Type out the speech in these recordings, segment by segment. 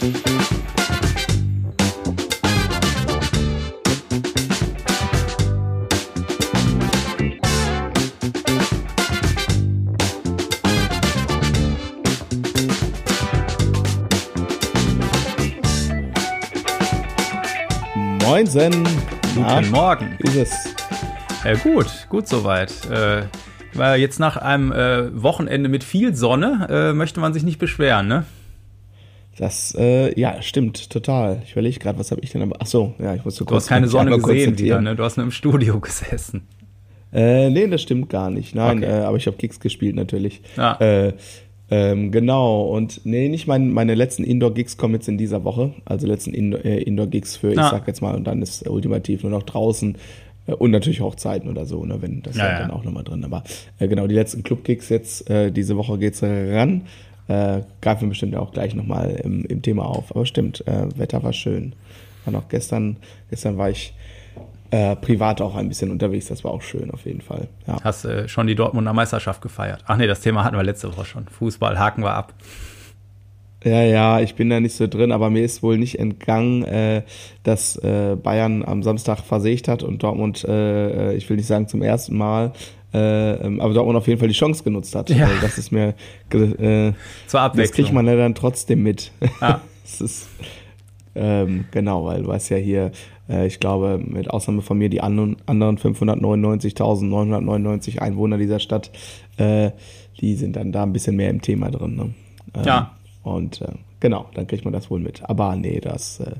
Moinsen. Guten Morgen. Wie ist es? Ja, gut, gut soweit. Äh, jetzt nach einem äh, Wochenende mit viel Sonne äh, möchte man sich nicht beschweren, ne? Das, äh, ja, stimmt, total. Ich überlege gerade, was habe ich denn aber. Ach so, ja, ich musste kurz. Du hast keine Sonne gesehen wieder, ne? Du hast nur im Studio gesessen. Äh, nee, das stimmt gar nicht. Nein, okay. äh, aber ich habe Kicks gespielt natürlich. Ja. Äh, ähm, genau, und nee, nicht mein, meine letzten Indoor-Gigs kommen jetzt in dieser Woche. Also letzten äh, Indoor-Gigs für, ich sag jetzt mal, und dann ist ultimativ nur noch draußen äh, und natürlich Hochzeiten oder so, ne, wenn das ja, ja. dann auch nochmal drin. Aber äh, genau, die letzten Club-Gigs jetzt, äh, diese Woche geht's ran. Äh, greifen wir bestimmt auch gleich nochmal im, im Thema auf. Aber stimmt, äh, Wetter war schön. War noch gestern, gestern war ich äh, privat auch ein bisschen unterwegs. Das war auch schön auf jeden Fall. Ja. Hast äh, schon die Dortmunder Meisterschaft gefeiert? Ach nee, das Thema hatten wir letzte Woche schon. Fußball, haken wir ab. Ja, ja, ich bin da nicht so drin, aber mir ist wohl nicht entgangen, äh, dass äh, Bayern am Samstag versägt hat und Dortmund, äh, äh ich will nicht sagen zum ersten Mal, äh, ähm, aber Dortmund auf jeden Fall die Chance genutzt hat. Ja. das ist mir äh, zur Abwechslung. Das kriegt man ja dann trotzdem mit. Ja. das ist ähm, genau, weil du weißt ja hier, äh, ich glaube, mit Ausnahme von mir, die anderen, 599.999 Einwohner dieser Stadt, äh, die sind dann da ein bisschen mehr im Thema drin. Ne? Ähm, ja. Und äh, genau, dann kriegt man das wohl mit. Aber nee, das äh,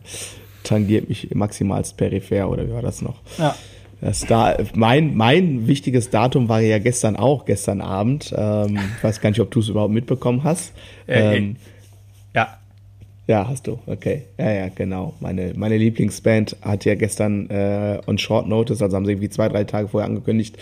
tangiert mich maximalst peripher oder wie war das noch? Ja. Das da, mein, mein wichtiges Datum war ja gestern auch, gestern Abend. Ähm, ich weiß gar nicht, ob du es überhaupt mitbekommen hast. Äh, ähm, ja, ja, hast du. Okay. Ja, ja, genau. Meine, meine Lieblingsband hat ja gestern äh, on Short Notice, also haben sie irgendwie zwei, drei Tage vorher angekündigt,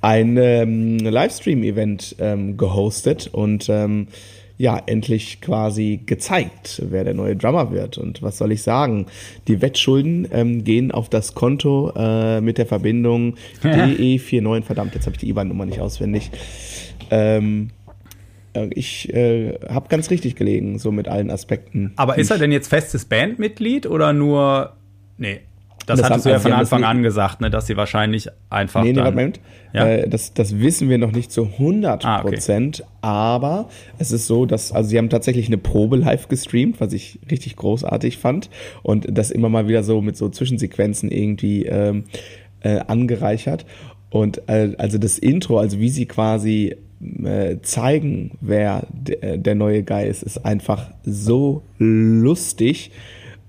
ein ähm, Livestream-Event ähm, gehostet und ähm, ja, endlich quasi gezeigt, wer der neue Drummer wird. Und was soll ich sagen? Die Wettschulden ähm, gehen auf das Konto äh, mit der Verbindung DE49. Verdammt, jetzt habe ich die IBAN-Nummer nicht auswendig. Ähm, äh, ich äh, habe ganz richtig gelegen, so mit allen Aspekten. Aber ist er denn jetzt festes Bandmitglied oder nur. Nee. Das, das hattest du ja von Anfang an gesagt, ne, dass sie wahrscheinlich einfach. Nee, nee, dann, Moment. Ja? Äh, das, das wissen wir noch nicht zu 100 Prozent, ah, okay. aber es ist so, dass, also sie haben tatsächlich eine Probe live gestreamt, was ich richtig großartig fand und das immer mal wieder so mit so Zwischensequenzen irgendwie ähm, äh, angereichert. Und äh, also das Intro, also wie sie quasi äh, zeigen, wer der neue Guy ist, ist einfach so lustig.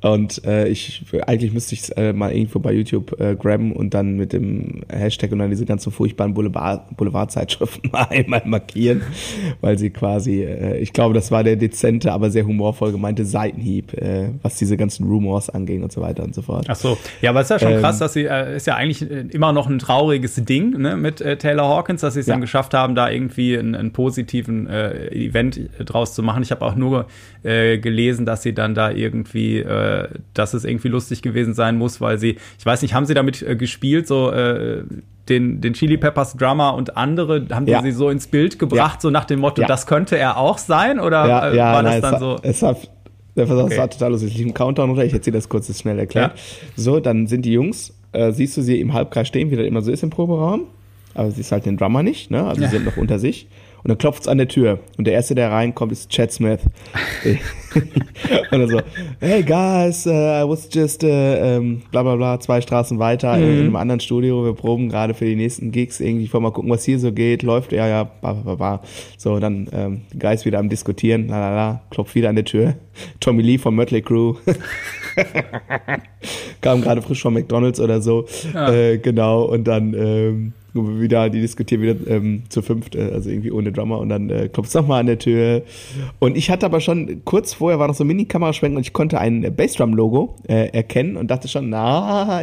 Und äh, ich eigentlich müsste ich es äh, mal irgendwo bei YouTube äh, grabben und dann mit dem Hashtag und dann diese ganzen furchtbaren Boulevard, Boulevardzeitschriften mal einmal markieren, weil sie quasi, äh, ich glaube, das war der dezente, aber sehr humorvoll gemeinte Seitenhieb, äh, was diese ganzen Rumors anging und so weiter und so fort. Ach so, ja, aber es ist ja schon ähm, krass, dass sie, äh, ist ja eigentlich äh, immer noch ein trauriges Ding ne, mit äh, Taylor Hawkins, dass sie es ja. dann geschafft haben, da irgendwie einen, einen positiven äh, Event draus zu machen. Ich habe auch nur äh, gelesen, dass sie dann da irgendwie äh, dass es irgendwie lustig gewesen sein muss, weil sie, ich weiß nicht, haben sie damit äh, gespielt, so äh, den, den Chili Peppers Drummer und andere, haben ja. sie so ins Bild gebracht, ja. so nach dem Motto, ja. das könnte er auch sein? Oder ja, äh, war nein, das dann so? Es hat, das okay. war total lustig. Ich liege im Countdown runter, ich erzähle das kurz, das schnell erklärt. So, dann sind die Jungs, äh, siehst du sie im Halbkreis stehen, wie das immer so ist im Proberaum. Aber sie ist halt den Drummer nicht, ne? Also sie sind noch unter sich. Und dann klopft es an der Tür. Und der Erste, der reinkommt, ist Chad Smith. und dann so, hey guys, uh, I was just uh, um, bla bla bla, zwei Straßen weiter mhm. in einem anderen Studio. Wir proben gerade für die nächsten Gigs irgendwie. Ich wollte mal gucken, was hier so geht. Läuft, ja, ja, ba, ba, ba. So, dann ähm, Guys wieder am Diskutieren, la la la, klopft wieder an der Tür. Tommy Lee von Mötley Crew. Kam gerade frisch von McDonalds oder so. Ja. Äh, genau, und dann ähm, wieder, die diskutieren wieder ähm, zu fünft, äh, also irgendwie ohne Drummer und dann äh, klopft es nochmal an der Tür. Und ich hatte aber schon, kurz vorher war noch so ein Mini-Kameraschwenk und ich konnte ein Bassdrum-Logo äh, erkennen und dachte schon, na,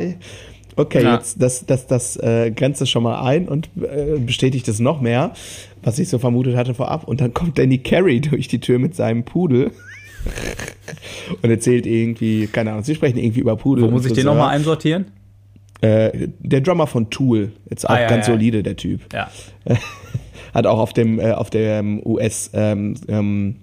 okay, ja. jetzt das, das, das äh, grenzt es schon mal ein und äh, bestätigt es noch mehr, was ich so vermutet hatte vorab. Und dann kommt Danny Carey durch die Tür mit seinem Pudel. und erzählt irgendwie, keine Ahnung, sie sprechen irgendwie über Pudel. Wo muss ich den nochmal einsortieren? Äh, der Drummer von Tool, jetzt auch ah, ja, ganz ja. solide, der Typ. Ja. Hat auch auf dem, äh, auf dem US ähm, ähm,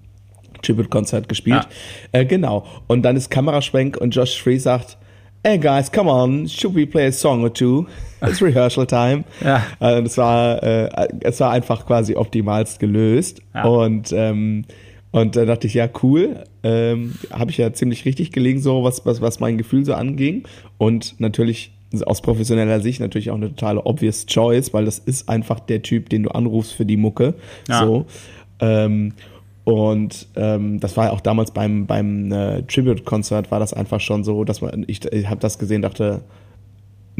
Tribute-Konzert gespielt. Ja. Äh, genau. Und dann ist Kameraschwenk und Josh Free sagt, Hey guys, come on, should we play a song or two? It's rehearsal time. ja. Äh, es war, äh, es war einfach quasi optimalst gelöst. Ja. Und ähm, und da dachte ich, ja, cool. Ähm, Habe ich ja ziemlich richtig gelegen, so was, was, was mein Gefühl so anging. Und natürlich aus professioneller Sicht natürlich auch eine totale obvious choice, weil das ist einfach der Typ, den du anrufst für die Mucke. Ja. So. Ähm, und ähm, das war ja auch damals beim, beim äh, Tribute-Konzert war das einfach schon so, dass man, ich, ich habe das gesehen, dachte,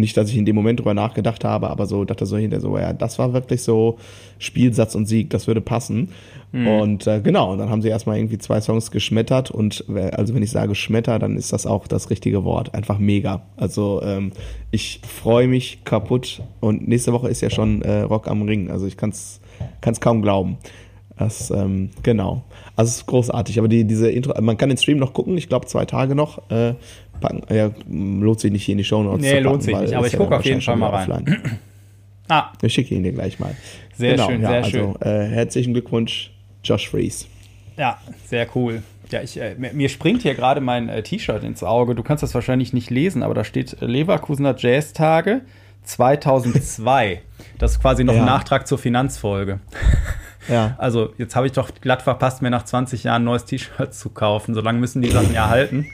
nicht, dass ich in dem Moment drüber nachgedacht habe, aber so dachte so hinter so, ja, das war wirklich so Spielsatz und Sieg, das würde passen. Mhm. Und äh, genau, und dann haben sie erstmal irgendwie zwei Songs geschmettert und also wenn ich sage Schmetter, dann ist das auch das richtige Wort. Einfach mega. Also ähm, ich freue mich kaputt und nächste Woche ist ja schon äh, Rock am Ring. Also ich kann es kaum glauben. Das, ähm, genau. Also es ist großartig. Aber die, diese Intro, man kann den Stream noch gucken, ich glaube zwei Tage noch. Äh, packen, ja, lohnt sich nicht hier in die Show Notes. Nee, packen, lohnt sich nicht, aber ich gucke auf jeden Fall mal rein. ah. Ich schicke ihn dir gleich mal. Sehr genau, schön, ja, sehr also, schön. Äh, herzlichen Glückwunsch, Josh Fries. Ja, sehr cool. Ja, ich, äh, mir springt hier gerade mein äh, T-Shirt ins Auge. Du kannst das wahrscheinlich nicht lesen, aber da steht äh, Leverkusener Jazz-Tage 2002. das ist quasi noch ja. ein Nachtrag zur Finanzfolge. Ja. Also jetzt habe ich doch glatt verpasst, mir nach 20 Jahren ein neues T-Shirt zu kaufen. So lange müssen die Sachen ja halten.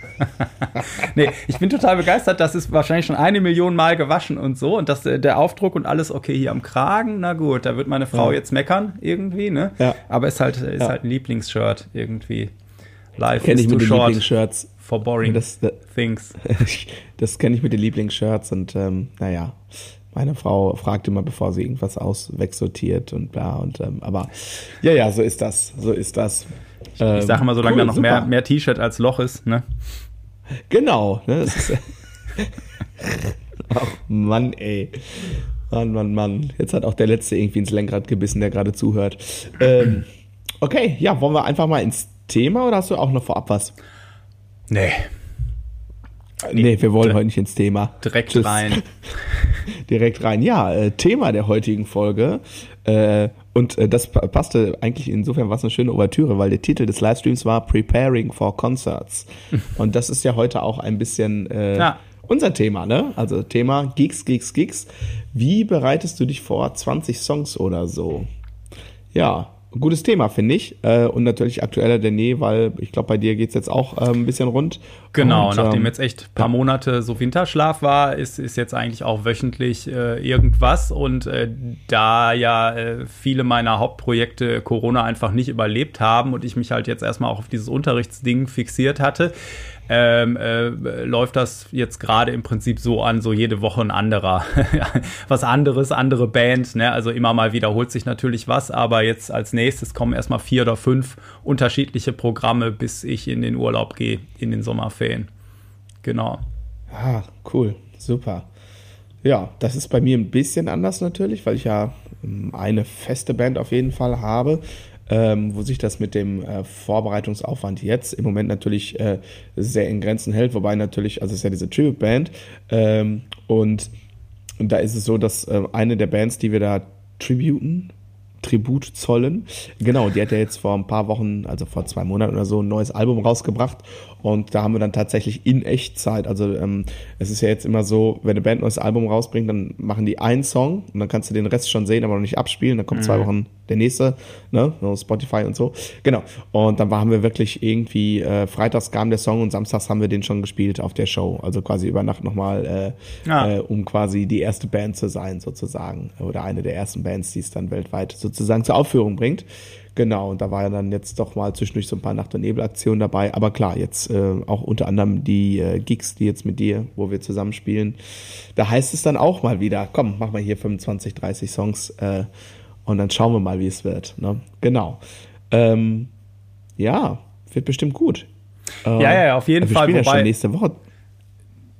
nee, ich bin total begeistert. Das ist wahrscheinlich schon eine Million Mal gewaschen und so. Und das, äh, der Aufdruck und alles okay hier am Kragen. Na gut, da wird meine Frau ja. jetzt meckern irgendwie, ne? Ja. Aber ist halt, ist ja. halt ein Lieblingsshirt irgendwie. Live Kenn ich mit den Lieblingsshirts. For boring das, das, things. das kenne ich mit den Lieblingsshirts und ähm, naja. Meine Frau fragt immer, bevor sie irgendwas auswegsortiert und bla und ähm, aber ja, ja, so ist das. So ist das. Ich, ähm, ich sage immer, solange cool, da noch super. mehr, mehr T-Shirt als Loch ist, ne? Genau, ne? Ist, Ach Mann, ey. Mann, Mann, Mann. Jetzt hat auch der Letzte irgendwie ins Lenkrad gebissen, der gerade zuhört. Ähm, okay, ja, wollen wir einfach mal ins Thema oder hast du auch noch vorab was? Nee, Nee, wir wollen heute nicht ins Thema. Direkt Tschüss. rein. direkt rein. Ja, äh, Thema der heutigen Folge. Äh, und äh, das passte eigentlich insofern was eine schöne Ouvertüre, weil der Titel des Livestreams war Preparing for Concerts. und das ist ja heute auch ein bisschen äh, ja. unser Thema, ne? Also Thema Geeks, Geeks, Geeks. Wie bereitest du dich vor 20 Songs oder so? Ja, gutes Thema, finde ich. Äh, und natürlich aktueller denn je, weil ich glaube, bei dir geht es jetzt auch äh, ein bisschen rund. Genau, und, nachdem ähm, jetzt echt ein paar Monate so Winterschlaf war, ist, ist jetzt eigentlich auch wöchentlich äh, irgendwas. Und da ja viele meiner Hauptprojekte Corona einfach nicht überlebt haben und ich mich halt jetzt erstmal auch auf dieses Unterrichtsding fixiert hatte, ähm, äh, läuft das jetzt gerade im Prinzip so an, so jede Woche ein anderer. was anderes, andere Band, ne? Also immer mal wiederholt sich natürlich was, aber jetzt als nächstes kommen erstmal vier oder fünf unterschiedliche Programme, bis ich in den Urlaub gehe, in den Sommerferien. Genau. Ah, cool, super. Ja, das ist bei mir ein bisschen anders natürlich, weil ich ja ähm, eine feste Band auf jeden Fall habe ähm, wo sich das mit dem äh, Vorbereitungsaufwand jetzt im Moment natürlich äh, sehr in Grenzen hält, wobei natürlich, also es ist ja diese Tribute-Band ähm, und, da ist es so, dass äh, eine der Bands, die wir da tributen, Tribut zollen. Genau, die hat ja jetzt vor ein paar Wochen, also vor zwei Monaten oder so, ein neues Album rausgebracht. Und da haben wir dann tatsächlich in Echtzeit, also ähm, es ist ja jetzt immer so, wenn eine Band ein neues Album rausbringt, dann machen die einen Song und dann kannst du den Rest schon sehen, aber noch nicht abspielen. Dann kommt mhm. zwei Wochen der nächste, ne, Spotify und so. Genau. Und dann haben wir wirklich irgendwie, äh, freitags kam der Song und samstags haben wir den schon gespielt auf der Show. Also quasi über Nacht nochmal, äh, ah. äh, um quasi die erste Band zu sein, sozusagen. Oder eine der ersten Bands, die es dann weltweit sozusagen zur Aufführung bringt. Genau, und da war ja dann jetzt doch mal zwischendurch so ein paar Nacht- und Nebelaktionen dabei. Aber klar, jetzt äh, auch unter anderem die äh, Gigs, die jetzt mit dir, wo wir zusammenspielen. Da heißt es dann auch mal wieder, komm, mach mal hier 25, 30 Songs äh, und dann schauen wir mal, wie es wird. Ne? Genau. Ähm, ja, wird bestimmt gut. ja, ja, auf jeden wir Fall. Wir spielen ja schon nächste Woche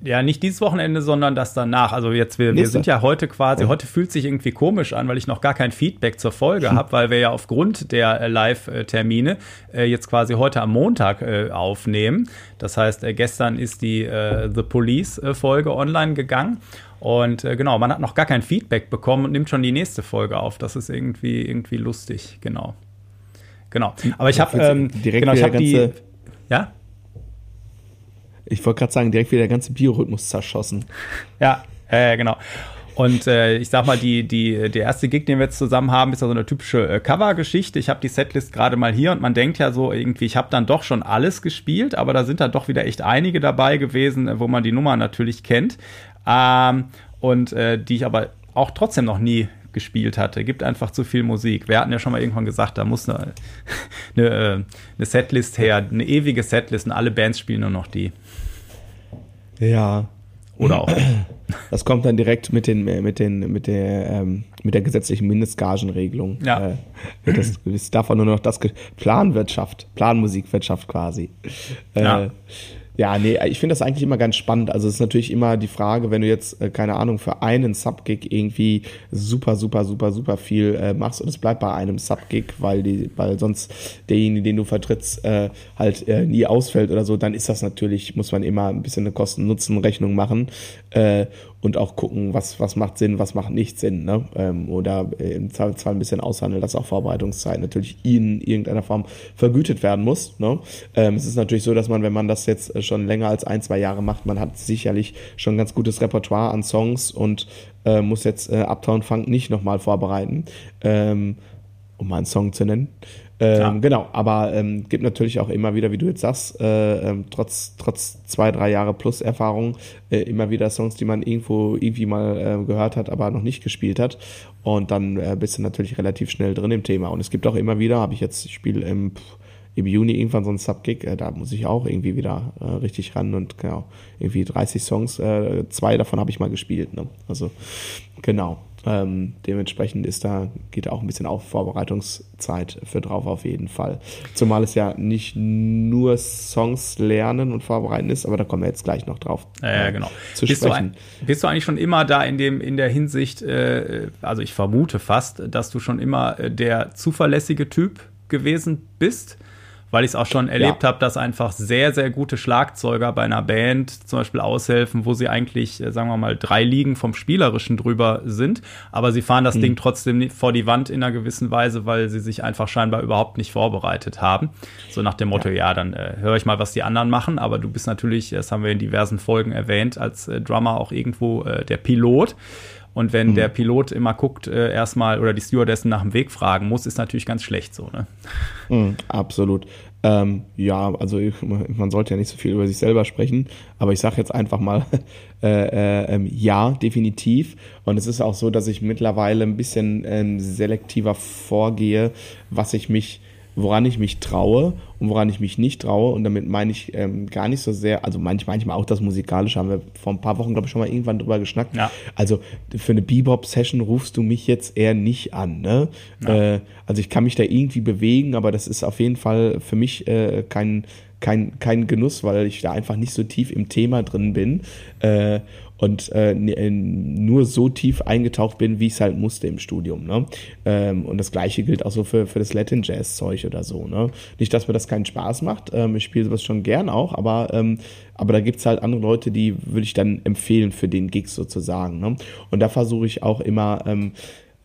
ja, nicht dieses Wochenende, sondern das danach. Also jetzt, wir, wir sind ja heute quasi, ja. heute fühlt sich irgendwie komisch an, weil ich noch gar kein Feedback zur Folge hm. habe, weil wir ja aufgrund der äh, Live-Termine äh, jetzt quasi heute am Montag äh, aufnehmen. Das heißt, äh, gestern ist die äh, The Police-Folge online gegangen. Und äh, genau, man hat noch gar kein Feedback bekommen und nimmt schon die nächste Folge auf. Das ist irgendwie, irgendwie lustig, genau. genau. Aber ich habe ähm, direkt genau, ich hab die, ja. Ich wollte gerade sagen, direkt wieder der ganze Biorhythmus zerschossen. Ja, äh, genau. Und äh, ich sag mal, die, die, der erste Gig, den wir jetzt zusammen haben, ist ja so eine typische äh, Cover-Geschichte. Ich habe die Setlist gerade mal hier und man denkt ja so irgendwie, ich habe dann doch schon alles gespielt, aber da sind dann doch wieder echt einige dabei gewesen, äh, wo man die Nummer natürlich kennt. Ähm, und äh, die ich aber auch trotzdem noch nie gespielt hatte. Gibt einfach zu viel Musik. Wir hatten ja schon mal irgendwann gesagt, da muss eine, eine, äh, eine Setlist her, eine ewige Setlist und alle Bands spielen nur noch die. Ja. Oder auch. Das kommt dann direkt mit den mit den mit der ähm, mit der gesetzlichen Mindestgagenregelung. Ja. Äh, das ist davon nur noch das Planwirtschaft, Planmusikwirtschaft quasi. Äh, ja. Ja, nee, ich finde das eigentlich immer ganz spannend. Also es ist natürlich immer die Frage, wenn du jetzt, äh, keine Ahnung, für einen Subgig irgendwie super, super, super, super viel äh, machst und es bleibt bei einem Subgig, weil die, weil sonst derjenige, den du vertrittst, äh, halt äh, nie ausfällt oder so, dann ist das natürlich, muss man immer ein bisschen eine Kosten-Nutzen-Rechnung machen. Äh, und auch gucken, was, was macht Sinn, was macht nicht Sinn. Ne? Ähm, oder im Zweifelsfall ein bisschen aushandeln, dass auch Vorbereitungszeit natürlich in irgendeiner Form vergütet werden muss. Ne? Ähm, es ist natürlich so, dass man, wenn man das jetzt schon länger als ein, zwei Jahre macht, man hat sicherlich schon ein ganz gutes Repertoire an Songs und äh, muss jetzt äh, Uptown Funk nicht nochmal vorbereiten, ähm, um mal einen Song zu nennen. Ähm, ja. Genau, aber ähm, gibt natürlich auch immer wieder, wie du jetzt sagst, äh, ähm, trotz, trotz zwei, drei Jahre plus Erfahrung, äh, immer wieder Songs, die man irgendwo irgendwie mal äh, gehört hat, aber noch nicht gespielt hat. Und dann äh, bist du natürlich relativ schnell drin im Thema. Und es gibt auch immer wieder, habe ich jetzt, ich spiele im, im Juni irgendwann so ein Subgig, äh, da muss ich auch irgendwie wieder äh, richtig ran und genau, irgendwie 30 Songs, äh, zwei davon habe ich mal gespielt. Ne? Also genau. Ähm, dementsprechend ist da, geht auch ein bisschen auf Vorbereitungszeit für drauf auf jeden Fall. Zumal es ja nicht nur Songs lernen und vorbereiten ist, aber da kommen wir jetzt gleich noch drauf. Ja, ja genau. Zu bist, sprechen. Du bist du eigentlich schon immer da in dem, in der Hinsicht, äh, also ich vermute fast, dass du schon immer äh, der zuverlässige Typ gewesen bist? Weil ich es auch schon erlebt ja. habe, dass einfach sehr, sehr gute Schlagzeuger bei einer Band zum Beispiel aushelfen, wo sie eigentlich, äh, sagen wir mal, drei Ligen vom Spielerischen drüber sind, aber sie fahren das mhm. Ding trotzdem vor die Wand in einer gewissen Weise, weil sie sich einfach scheinbar überhaupt nicht vorbereitet haben. So nach dem Motto, ja, ja dann äh, höre ich mal, was die anderen machen, aber du bist natürlich, das haben wir in diversen Folgen erwähnt, als äh, Drummer auch irgendwo äh, der Pilot. Und wenn mhm. der Pilot immer guckt, äh, erstmal oder die Stewardessen nach dem Weg fragen muss, ist natürlich ganz schlecht so, ne? Mhm, absolut. Ähm, ja, also ich, man sollte ja nicht so viel über sich selber sprechen, aber ich sage jetzt einfach mal, äh, äh, ähm, ja, definitiv. Und es ist auch so, dass ich mittlerweile ein bisschen ähm, selektiver vorgehe, was ich mich woran ich mich traue und woran ich mich nicht traue. Und damit meine ich ähm, gar nicht so sehr, also manchmal, manchmal auch das Musikalische, haben wir vor ein paar Wochen, glaube ich, schon mal irgendwann drüber geschnackt. Ja. Also für eine Bebop-Session rufst du mich jetzt eher nicht an. Ne? Ja. Äh, also ich kann mich da irgendwie bewegen, aber das ist auf jeden Fall für mich äh, kein, kein, kein Genuss, weil ich da einfach nicht so tief im Thema drin bin. Äh, und äh, äh, nur so tief eingetaucht bin, wie ich es halt musste im Studium. Ne? Ähm, und das gleiche gilt auch so für, für das Latin Jazz Zeug oder so. Ne? Nicht, dass mir das keinen Spaß macht. Ähm, ich spiele sowas schon gern auch, aber ähm, aber da gibt's halt andere Leute, die würde ich dann empfehlen für den Gigs sozusagen. Ne? Und da versuche ich auch immer ähm,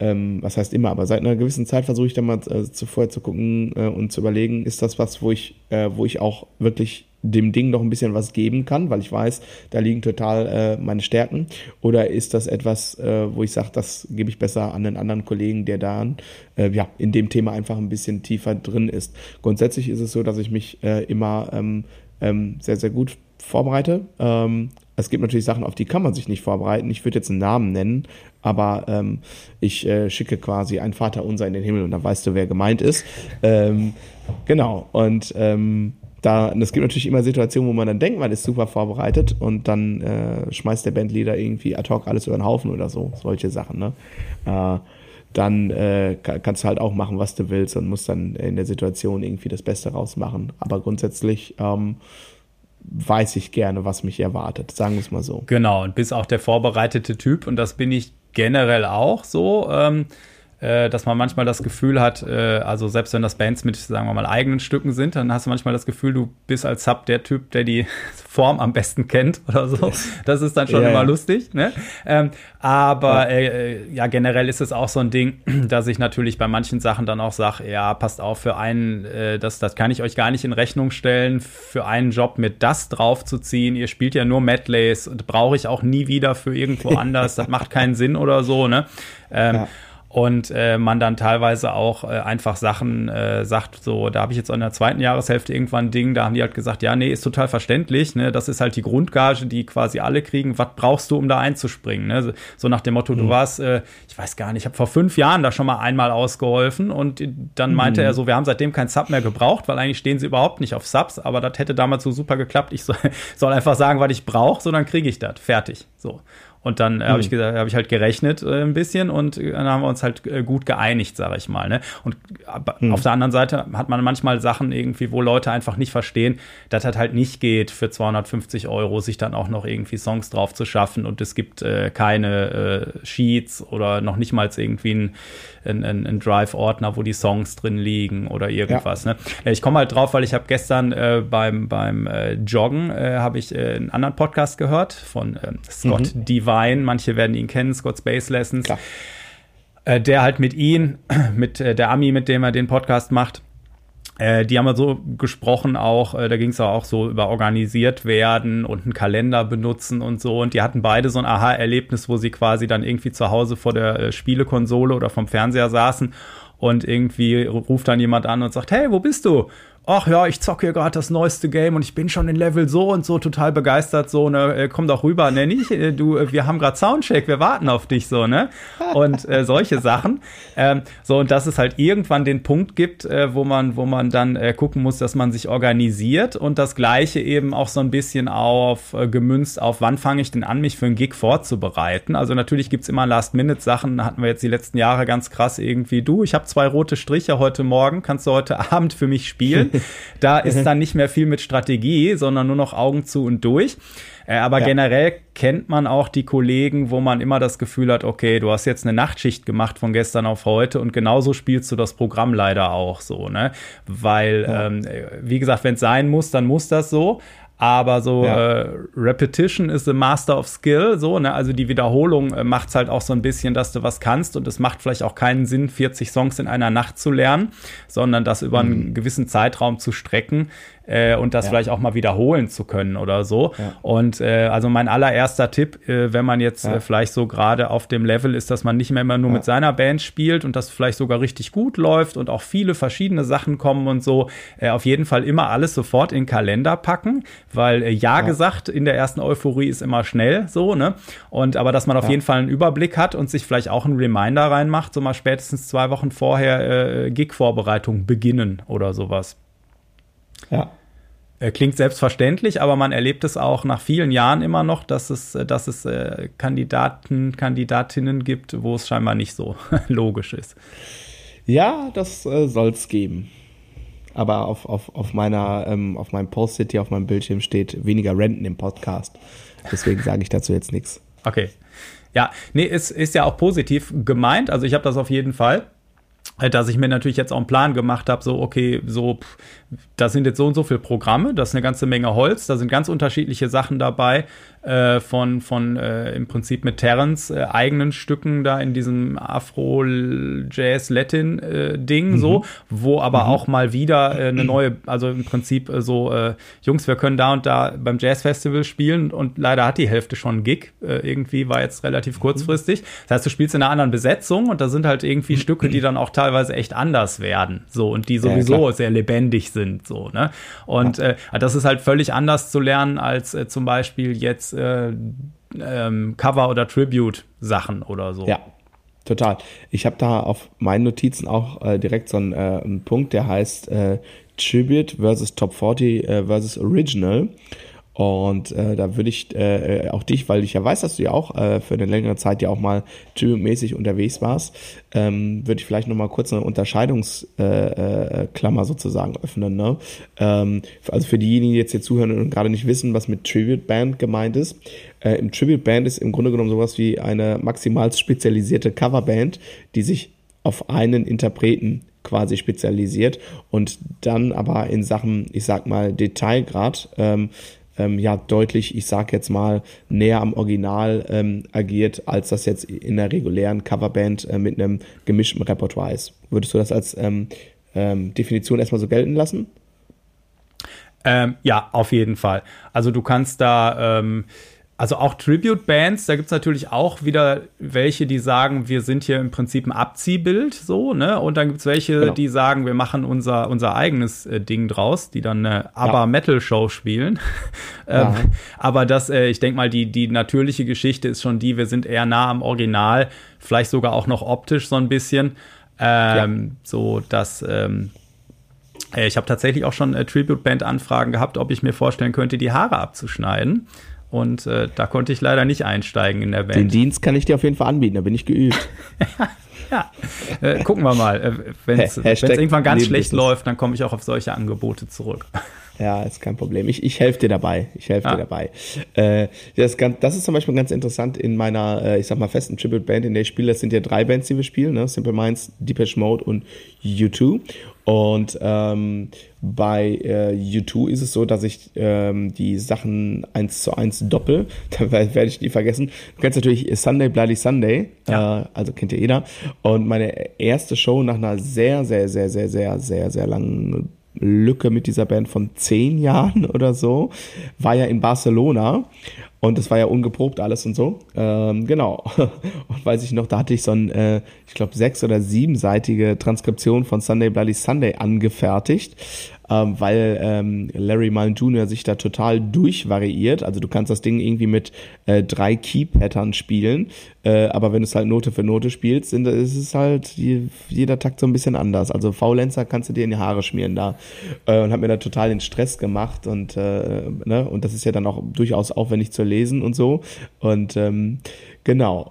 ähm, was heißt immer, aber seit einer gewissen Zeit versuche ich dann mal äh, zuvor zu gucken äh, und zu überlegen, ist das was, wo ich, äh, wo ich auch wirklich dem Ding noch ein bisschen was geben kann, weil ich weiß, da liegen total äh, meine Stärken? Oder ist das etwas, äh, wo ich sage, das gebe ich besser an einen anderen Kollegen, der da äh, ja, in dem Thema einfach ein bisschen tiefer drin ist? Grundsätzlich ist es so, dass ich mich äh, immer ähm, ähm, sehr, sehr gut vorbereite. Ähm, es gibt natürlich Sachen, auf die kann man sich nicht vorbereiten. Ich würde jetzt einen Namen nennen, aber ähm, ich äh, schicke quasi ein Vater unser in den Himmel und dann weißt du, wer gemeint ist. Ähm, genau. Und ähm, da, es gibt natürlich immer Situationen, wo man dann denkt, man ist super vorbereitet und dann äh, schmeißt der Bandleader irgendwie ad hoc alles über den Haufen oder so, solche Sachen, ne? Äh, dann äh, kannst du halt auch machen, was du willst und musst dann in der Situation irgendwie das Beste rausmachen. Aber grundsätzlich ähm, weiß ich gerne, was mich erwartet, sagen wir es mal so. Genau, und bist auch der vorbereitete Typ und das bin ich generell auch so. Ähm, äh, dass man manchmal das Gefühl hat, äh, also selbst wenn das Bands mit, sagen wir mal, eigenen Stücken sind, dann hast du manchmal das Gefühl, du bist als Sub der Typ, der die Form am besten kennt oder so. Das ist dann schon ja, immer ja. lustig. Ne? Ähm, aber ja. Äh, ja, generell ist es auch so ein Ding, dass ich natürlich bei manchen Sachen dann auch sage, ja, passt auf, für einen, äh, das, das kann ich euch gar nicht in Rechnung stellen, für einen Job mit das draufzuziehen. Ihr spielt ja nur Medleys, brauche ich auch nie wieder für irgendwo anders. das macht keinen Sinn oder so. Ne? Ähm, ja und äh, man dann teilweise auch äh, einfach Sachen äh, sagt, so, da habe ich jetzt in der zweiten Jahreshälfte irgendwann ein Ding, da haben die halt gesagt, ja, nee, ist total verständlich, ne, das ist halt die Grundgage, die quasi alle kriegen, was brauchst du, um da einzuspringen, ne? so nach dem Motto, mhm. du warst, äh, ich weiß gar nicht, ich habe vor fünf Jahren da schon mal einmal ausgeholfen und dann meinte mhm. er so, wir haben seitdem kein Sub mehr gebraucht, weil eigentlich stehen sie überhaupt nicht auf Subs, aber das hätte damals so super geklappt, ich soll, soll einfach sagen, was ich brauche, so dann kriege ich das, fertig, so. Und dann äh, habe ich gesagt, habe ich halt gerechnet äh, ein bisschen und äh, dann haben wir uns halt äh, gut geeinigt, sage ich mal. Ne? Und mhm. auf der anderen Seite hat man manchmal Sachen irgendwie, wo Leute einfach nicht verstehen, dass das halt nicht geht, für 250 Euro sich dann auch noch irgendwie Songs drauf zu schaffen und es gibt äh, keine äh, Sheets oder noch nicht mal irgendwie ein ein, ein, ein Drive-Ordner, wo die Songs drin liegen oder irgendwas. Ja. Ne? Ich komme halt drauf, weil ich habe gestern beim, beim Joggen habe ich einen anderen Podcast gehört von äh, Scott mhm. Divine. Manche werden ihn kennen, Scott Space Lessons. Klar. Äh, der halt mit ihm, mit äh, der Ami, mit dem er den Podcast macht, äh, die haben wir so gesprochen auch, da ging es auch so über organisiert werden und einen Kalender benutzen und so. Und die hatten beide so ein Aha-Erlebnis, wo sie quasi dann irgendwie zu Hause vor der Spielekonsole oder vom Fernseher saßen und irgendwie ruft dann jemand an und sagt, hey, wo bist du? Ach ja, ich zocke hier gerade das neueste Game und ich bin schon in Level so und so total begeistert, so, ne, äh, komm doch rüber, ne, nicht, äh, du, äh, wir haben gerade Soundcheck, wir warten auf dich, so, ne, und äh, solche Sachen, ähm, so, und dass es halt irgendwann den Punkt gibt, äh, wo man, wo man dann äh, gucken muss, dass man sich organisiert und das Gleiche eben auch so ein bisschen auf, äh, gemünzt auf, wann fange ich denn an, mich für einen Gig vorzubereiten, also natürlich gibt's immer Last-Minute-Sachen, hatten wir jetzt die letzten Jahre ganz krass irgendwie, du, ich habe zwei rote Striche heute Morgen, kannst du heute Abend für mich spielen, da ist dann nicht mehr viel mit Strategie, sondern nur noch Augen zu und durch. Äh, aber ja. generell kennt man auch die Kollegen, wo man immer das Gefühl hat, okay, du hast jetzt eine Nachtschicht gemacht von gestern auf heute und genauso spielst du das Programm leider auch so, ne? Weil, ja. ähm, wie gesagt, wenn es sein muss, dann muss das so. Aber so ja. äh, Repetition is the master of skill, so, ne? Also die Wiederholung äh, macht's halt auch so ein bisschen, dass du was kannst und es macht vielleicht auch keinen Sinn, 40 Songs in einer Nacht zu lernen, sondern das über mhm. einen gewissen Zeitraum zu strecken äh, und das ja. vielleicht auch mal wiederholen zu können oder so. Ja. Und äh, also mein allererster Tipp, äh, wenn man jetzt ja. äh, vielleicht so gerade auf dem Level ist, dass man nicht mehr immer nur mit seiner Band spielt und das vielleicht sogar richtig gut läuft und auch viele verschiedene Sachen kommen und so, äh, auf jeden Fall immer alles sofort in den Kalender packen, weil äh, ja, gesagt in der ersten Euphorie ist immer schnell so, ne? Und aber dass man auf jeden Fall einen Überblick hat und sich vielleicht auch einen Reminder reinmacht, so mal spätestens zwei Wochen vorher äh, Gig-Vorbereitung beginnen oder sowas. Ja. Äh, klingt selbstverständlich, aber man erlebt es auch nach vielen Jahren immer noch, dass es, äh, dass es äh, Kandidaten, Kandidatinnen gibt, wo es scheinbar nicht so logisch ist. Ja, das äh, soll es geben. Aber auf, auf, auf, meiner, ähm, auf meinem Post-it hier auf meinem Bildschirm steht weniger Renten im Podcast. Deswegen sage ich dazu jetzt nichts. Okay. Ja, nee, es ist ja auch positiv gemeint. Also ich habe das auf jeden Fall dass ich mir natürlich jetzt auch einen Plan gemacht habe, so, okay, so, da sind jetzt so und so viele Programme, das ist eine ganze Menge Holz, da sind ganz unterschiedliche Sachen dabei, äh, von, von äh, im Prinzip mit Terrence äh, eigenen Stücken da in diesem Afro-Jazz-Latin-Ding, äh, so, mhm. wo aber mhm. auch mal wieder äh, eine neue, also im Prinzip äh, so, Jungs, wir können da und da beim Jazz-Festival spielen und leider hat die Hälfte schon einen Gig, irgendwie war jetzt relativ mhm. kurzfristig. Das heißt, du spielst in einer anderen Besetzung und da sind halt irgendwie Stücke, die dann auch teilweise echt anders werden, so, und die sowieso ja, sehr lebendig sind, so, ne? Und äh, das ist halt völlig anders zu lernen als äh, zum Beispiel jetzt äh, ähm, Cover- oder Tribute-Sachen oder so. Ja, total. Ich habe da auf meinen Notizen auch äh, direkt so einen, äh, einen, Punkt, der heißt äh, Tribute versus Top 40 äh, versus Original. Und äh, da würde ich äh, auch dich, weil ich ja weiß, dass du ja auch äh, für eine längere Zeit ja auch mal tribute-mäßig unterwegs warst, ähm, würde ich vielleicht nochmal kurz eine Unterscheidungsklammer äh, äh, sozusagen öffnen. Ne? Ähm, also für diejenigen, die jetzt hier zuhören und gerade nicht wissen, was mit Tribute Band gemeint ist. Äh, Im Tribute Band ist im Grunde genommen sowas wie eine maximal spezialisierte Coverband, die sich auf einen Interpreten quasi spezialisiert und dann aber in Sachen, ich sag mal, Detailgrad ähm, ähm, ja deutlich, ich sag jetzt mal, näher am Original ähm, agiert, als das jetzt in der regulären Coverband äh, mit einem gemischten Repertoire ist. Würdest du das als ähm, ähm, Definition erstmal so gelten lassen? Ähm, ja, auf jeden Fall. Also du kannst da ähm, also auch Tribute-Bands, da gibt es natürlich auch wieder welche, die sagen, wir sind hier im Prinzip ein Abziehbild, so, ne? Und dann gibt es welche, genau. die sagen, wir machen unser, unser eigenes äh, Ding draus, die dann eine Aber-Metal-Show spielen. ähm, ja. Aber das, äh, ich denke mal, die, die natürliche Geschichte ist schon die, wir sind eher nah am Original, vielleicht sogar auch noch optisch so ein bisschen. Ähm, ja. So, dass. Ähm, äh, ich habe tatsächlich auch schon äh, Tribute-Band-Anfragen gehabt, ob ich mir vorstellen könnte, die Haare abzuschneiden. Und äh, da konnte ich leider nicht einsteigen in der Band. Den Dienst kann ich dir auf jeden Fall anbieten, da bin ich geübt. ja, äh, gucken wir mal. Äh, Wenn es irgendwann ganz schlecht läuft, dann komme ich auch auf solche Angebote zurück. Ja, ist kein Problem. Ich, ich helfe dir dabei. Ich helfe ah. dir dabei. Äh, das, das, ist zum Beispiel ganz interessant in meiner, äh, ich sag mal, festen Tribute-Band, in der ich spiele. Das sind ja drei Bands, die wir spielen, ne? Simple Minds, Deepesh Mode und U2. Und ähm, bei äh, U2 ist es so, dass ich ähm, die Sachen eins zu eins doppel. Da werde ich nie vergessen. Du kennst natürlich Sunday Bloody Sunday, ja. äh, also kennt ja jeder. Und meine erste Show nach einer sehr, sehr, sehr, sehr, sehr, sehr, sehr langen Lücke mit dieser Band von zehn Jahren oder so, war ja in Barcelona. Und das war ja ungeprobt alles und so. Ähm, genau. Und weiß ich noch, da hatte ich so ein, äh, ich glaube, sechs- oder siebenseitige Transkription von Sunday Bloody Sunday angefertigt ähm, weil ähm, Larry Mullen Jr. sich da total durchvariiert. Also du kannst das Ding irgendwie mit äh, drei Key-Pattern spielen, äh, aber wenn du es halt Note für Note spielst, sind, ist es halt je, jeder Takt so ein bisschen anders. Also Faulenzer kannst du dir in die Haare schmieren da äh, und hat mir da total den Stress gemacht und äh, ne und das ist ja dann auch durchaus aufwendig zu lesen und so und ähm, Genau.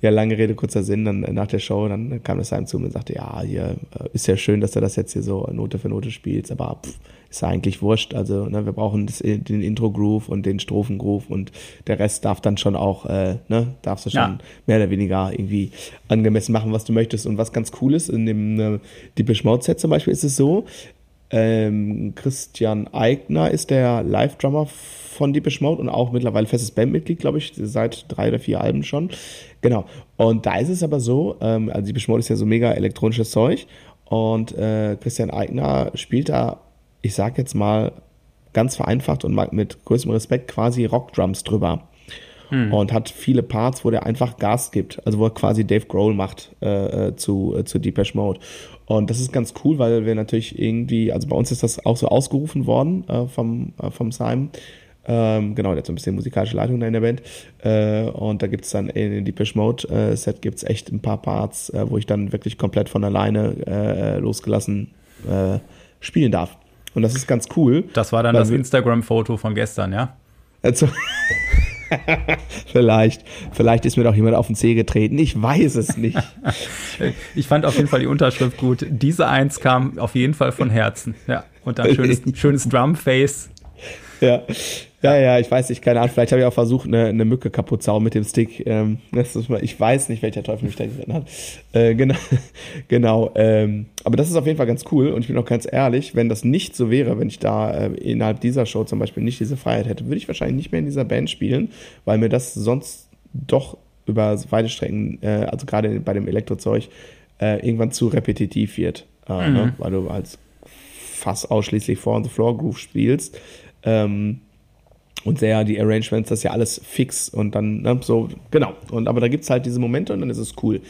Ja, lange Rede, kurzer Sinn. Dann nach der Show, dann kam das einem zu mir und sagte, ja, hier äh, ist ja schön, dass du das jetzt hier so Note für Note spielst, aber pff, ist ja eigentlich wurscht. Also, ne, wir brauchen das, den Intro-Groove und den Strophen-Groove und der Rest darf dann schon auch, äh, ne, darfst du schon ja. mehr oder weniger irgendwie angemessen machen, was du möchtest. Und was ganz cool ist, in dem äh, Deepish Mode Set zum Beispiel ist es so, ähm, Christian Eigner ist der Live-Drummer von Deepish Mode und auch mittlerweile festes Bandmitglied, glaube ich, seit drei oder vier Alben schon. Genau. Und da ist es aber so, ähm, also Deepish Mode ist ja so mega elektronisches Zeug und äh, Christian Eigner spielt da, ich sag jetzt mal, ganz vereinfacht und mit größtem Respekt quasi Rockdrums drüber. Hm. Und hat viele Parts, wo der einfach Gas gibt, also wo er quasi Dave Grohl macht äh, äh zu, äh, zu Deepesh Mode. Und das ist ganz cool, weil wir natürlich irgendwie, also bei uns ist das auch so ausgerufen worden äh, vom, äh, vom Simon, ähm, genau, der hat so ein bisschen musikalische Leitung da in der Band. Äh, und da gibt es dann in den Deepish Mode äh, Set gibt es echt ein paar Parts, äh, wo ich dann wirklich komplett von alleine äh, losgelassen spielen darf. Und das ist ganz cool. Das war dann das Instagram-Foto von gestern, ja? Also, vielleicht, vielleicht ist mir doch jemand auf den Zeh getreten. Ich weiß es nicht. ich fand auf jeden Fall die Unterschrift gut. Diese eins kam auf jeden Fall von Herzen. Ja. Und dann schönes, schönes Drumface. Ja. Ja, ja, ich weiß nicht, keine Ahnung. Vielleicht habe ich auch versucht, eine, eine Mücke kaputt zu hauen mit dem Stick. Ähm, das ist ich weiß nicht, welcher Teufel mich da drin hat. Äh, genau, genau. Ähm, aber das ist auf jeden Fall ganz cool. Und ich bin auch ganz ehrlich, wenn das nicht so wäre, wenn ich da äh, innerhalb dieser Show zum Beispiel nicht diese Freiheit hätte, würde ich wahrscheinlich nicht mehr in dieser Band spielen, weil mir das sonst doch über weite Strecken, äh, also gerade bei dem Elektrozeug, äh, irgendwann zu repetitiv wird. Mhm. ne? Weil du als fast ausschließlich Four on the Floor Groove spielst. Ähm, und sehr die Arrangements, das ist ja alles fix und dann ne, so, genau. Und aber da gibt es halt diese Momente und dann ist es cool.